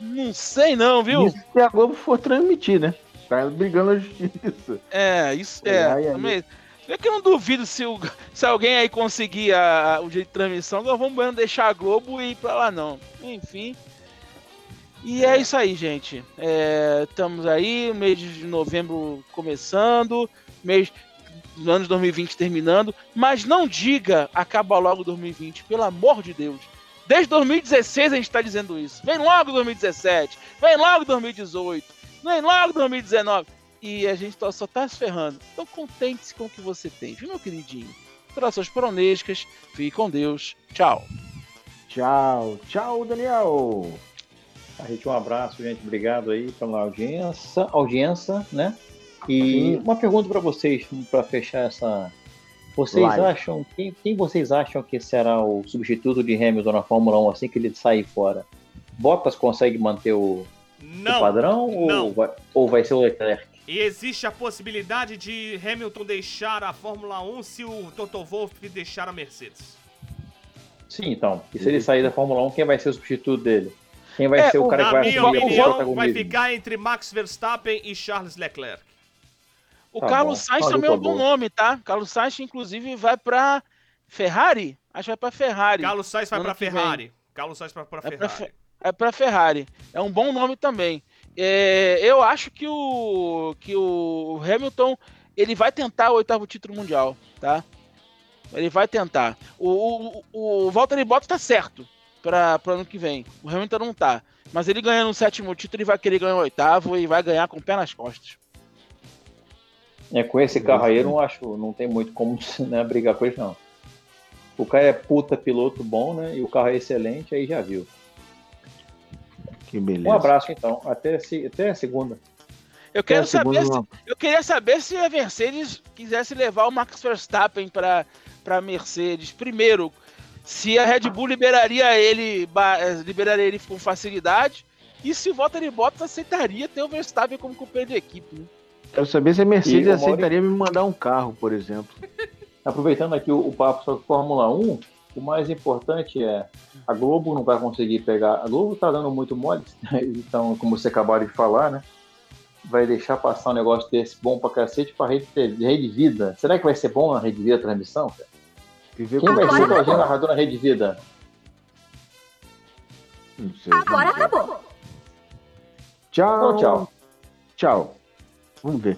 Não sei não, viu? Isso se a Globo for transmitir, né? Tá brigando na justiça. É, isso é. Ai, É que eu não duvido se, o- se alguém aí conseguir a- a- o jeito de transmissão, nós vamos Bueno deixar a Globo e ir pra lá não. Enfim. E é, isso aí, gente. É, estamos aí, mês de novembro começando, mês do ano de 2020 terminando, mas não diga acaba logo 2020, pelo amor de Deus. Desde 2016 a gente tá dizendo isso. Vem logo 2017, vem logo 2018, vem logo 2019 e a gente tá- só tá se ferrando. Então contente-se com o que você tem, viu, meu queridinho? Trações pronescas, fique com Deus. Tchau. Tchau. Tchau, Daniel. A gente, um abraço, gente. Obrigado aí pela audiência, audiência né? E uma pergunta para vocês, para fechar essa. Vocês Live. acham. Quem, quem vocês acham que será o substituto de Hamilton na Fórmula 1 assim que ele sair fora? Bottas consegue manter o, o padrão não. Ou, vai, ou vai ser o Leclerc? E existe a possibilidade de Hamilton deixar a Fórmula 1 se o Toto Wolff deixar a Mercedes. Sim, então. E se ele sair da Fórmula 1, quem vai ser o substituto dele? Quem vai É, ser o cara que vai minha assumir o vai ficar entre Max Verstappen e Charles Leclerc. O Tá Carlos bom. Sainz Tá também é um bom. nome, tá? Carlos Sainz, inclusive, vai pra Ferrari? Acho que vai pra Ferrari. Carlos Sainz vai vem. Ferrari. Carlos Sainz vai pra É pra, Ferrari. Fe- é pra Ferrari. É um bom nome também. É, eu acho que o, que o Hamilton ele vai tentar o oitavo título mundial, tá? Ele vai tentar. O, o, o Valtteri Bottas tá certo para ano que vem. O Hamilton não tá. Mas ele ganhando o sétimo título, ele vai querer ganhar o oitavo e vai ganhar com o pé nas costas. É, com esse carro aí eu não acho, não tem muito como né, brigar com ele, não. O cara é puta piloto bom, né? E o carro é excelente, aí já viu. Que beleza. Um abraço então, até, se- até a segunda. Eu quero saber se, eu queria saber se a Mercedes quisesse levar o Max Verstappen para para Mercedes. Primeiro, se a Red Bull liberaria ele, eh, liberaria ele com facilidade e se o Valtteri Bottas aceitaria ter o Verstappen como companheiro de equipe. Né? Quero saber se a Mercedes aceitaria me mandar um carro, por exemplo. Aproveitando aqui o, o papo sobre Fórmula 1, o mais importante é a Globo não vai conseguir pegar. A Globo tá dando muito mole, então, como você acabaram de falar, né? Vai deixar passar um negócio desse bom pra cacete pra rede, rede vida. Será que vai ser bom na rede vida a transmissão? cara? Quem vai ser o Claudinho narrador na rede vida? Não sei. Agora acabou. Tchau. Então, tchau. Tchau. Vamos ver.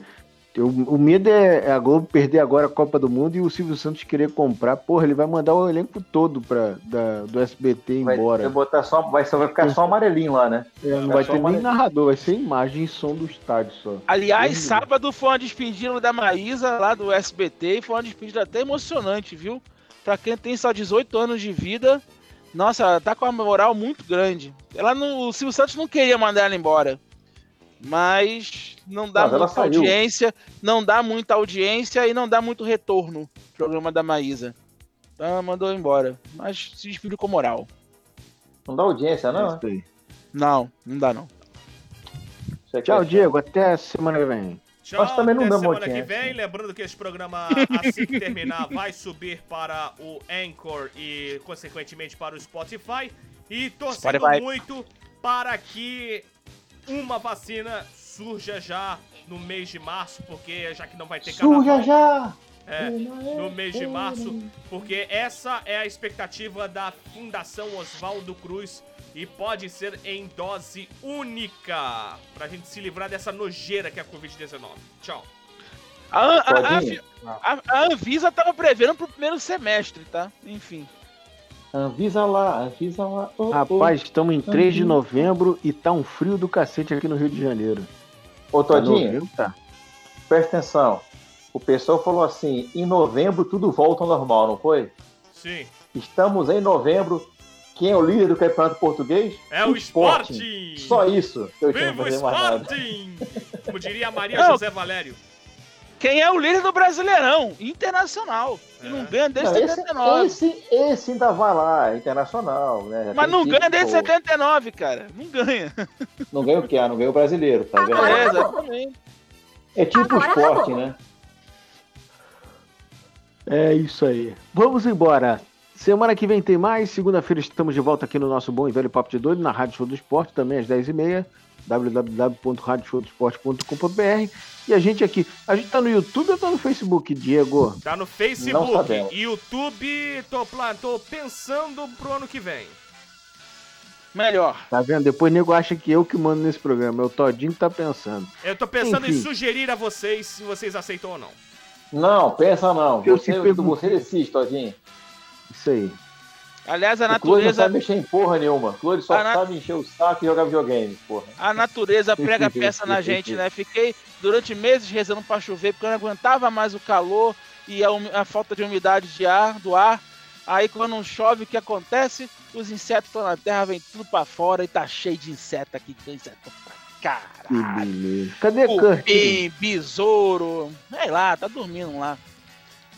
Eu- o medo é é a Globo perder agora a Copa do Mundo e o Silvio Santos querer comprar. Porra, ele vai mandar o elenco todo pra, da- do SBT Vai, embora. vai botar só, vai, só vai ficar só amarelinho lá, né? É, não vai vai ter nem narrador, vai ser imagem e som do estádio só. Aliás, me sábado foi uma despedida da Maísa lá do SBT e foi uma despedida até emocionante, viu? Pra quem tem só 18 anos de vida, nossa, ela tá com uma moral muito grande. Ela não, o Silvio Santos não queria mandar ela embora. Mas não dá Mas muita audiência, não dá muita audiência e não dá muito retorno pro programa da Maísa. Então ela mandou embora. Mas se despediu com moral. Não dá audiência, não? É. Não, não dá não. Tchau, é- Diego. Até semana que vem. Tchau, Nós também não até semana que vem. Lembrando que esse programa, assim que terminar, vai subir para o Anchor e, consequentemente, para o Spotify. E torcendo Spotify. muito para que uma vacina surja já no mês de março, porque já que não vai ter carnaval, já! é, no mês de março, porque essa é a expectativa da Fundação Oswaldo Cruz e pode ser em dose única, pra gente se livrar dessa nojeira que é a Covid-19. Tchau. A, a- a- a Anvisa tava prevendo pro primeiro semestre, tá? Enfim. Avisa lá, avisa lá. Oh, oh. Rapaz, estamos em 3 de novembro e tá um frio do cacete aqui no Rio de Janeiro. Ô, Tá Todinho? Tá. presta atenção. O pessoal falou assim: em novembro tudo volta ao normal, não foi? Sim. Estamos em novembro. Quem é o líder do campeonato português? É o Sporting! Só isso. que Eu Viva o. Sporting! Como diria a Maria Não. José Valério. Quem é o líder do Brasileirão? Internacional. E É. não ganha desde Não, esse, 79. esse, esse ainda vai lá, internacional, né? Já Mas não ganha desde pô. 79, cara. Não ganha. Não ganha o quê? Ah, não ganha o brasileiro, tá vendo? É, exatamente. É tipo Agora esporte, né? É isso aí. Vamos embora. Semana que vem tem mais. Segunda-feira estamos de volta aqui no nosso Bom e Velho Papo de Doido, na Rádio Show do Esporte, também às 10h30, www.radioshowdosport.com.br. E a gente aqui, a gente tá no YouTube ou tá no Facebook, Diego? Tá no Facebook. YouTube, tô, pla- tô pensando pro ano que vem. Melhor. Tá vendo? Depois o nego acha que eu que mando nesse programa. É o Todinho que tá pensando. Eu tô pensando em Enfim. sugerir a vocês se vocês aceitam ou não. Não, pensa não. Eu Você, você decide, Todinho. Isso aí. Aliás, a O Close não natureza, sabe mexer em porra nenhuma. O Close só nat- sabe encher o saco e jogar videogame, porra. a natureza prega peça na gente, né? Fiquei durante meses rezando pra chover porque eu não aguentava mais o calor e a, umi- a falta de umidade de ar, do ar. Aí quando não chove, o que acontece? os insetos estão na terra, vem tudo pra fora e tá cheio de inseto aqui. Tem inseto pra Que caralho. Cadê? Cupim, besouro, sei lá, tá dormindo lá.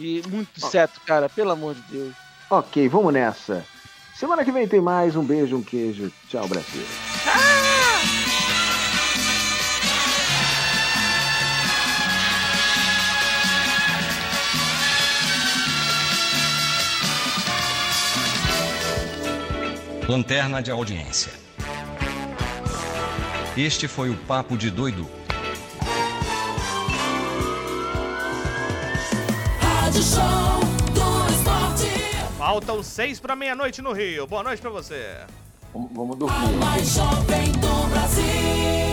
E muito inseto, cara, pelo amor de Deus. Ok, vamos nessa. Semana que vem tem mais. Um beijo, um queijo. Tchau, Brasil. Lanterna de audiência. Este foi o Papo de Doido. Rádio Show. Faltam seis pra meia-noite no Rio. Boa noite pra você. Vamos, vamos dormir. Mais jovem do Brasil.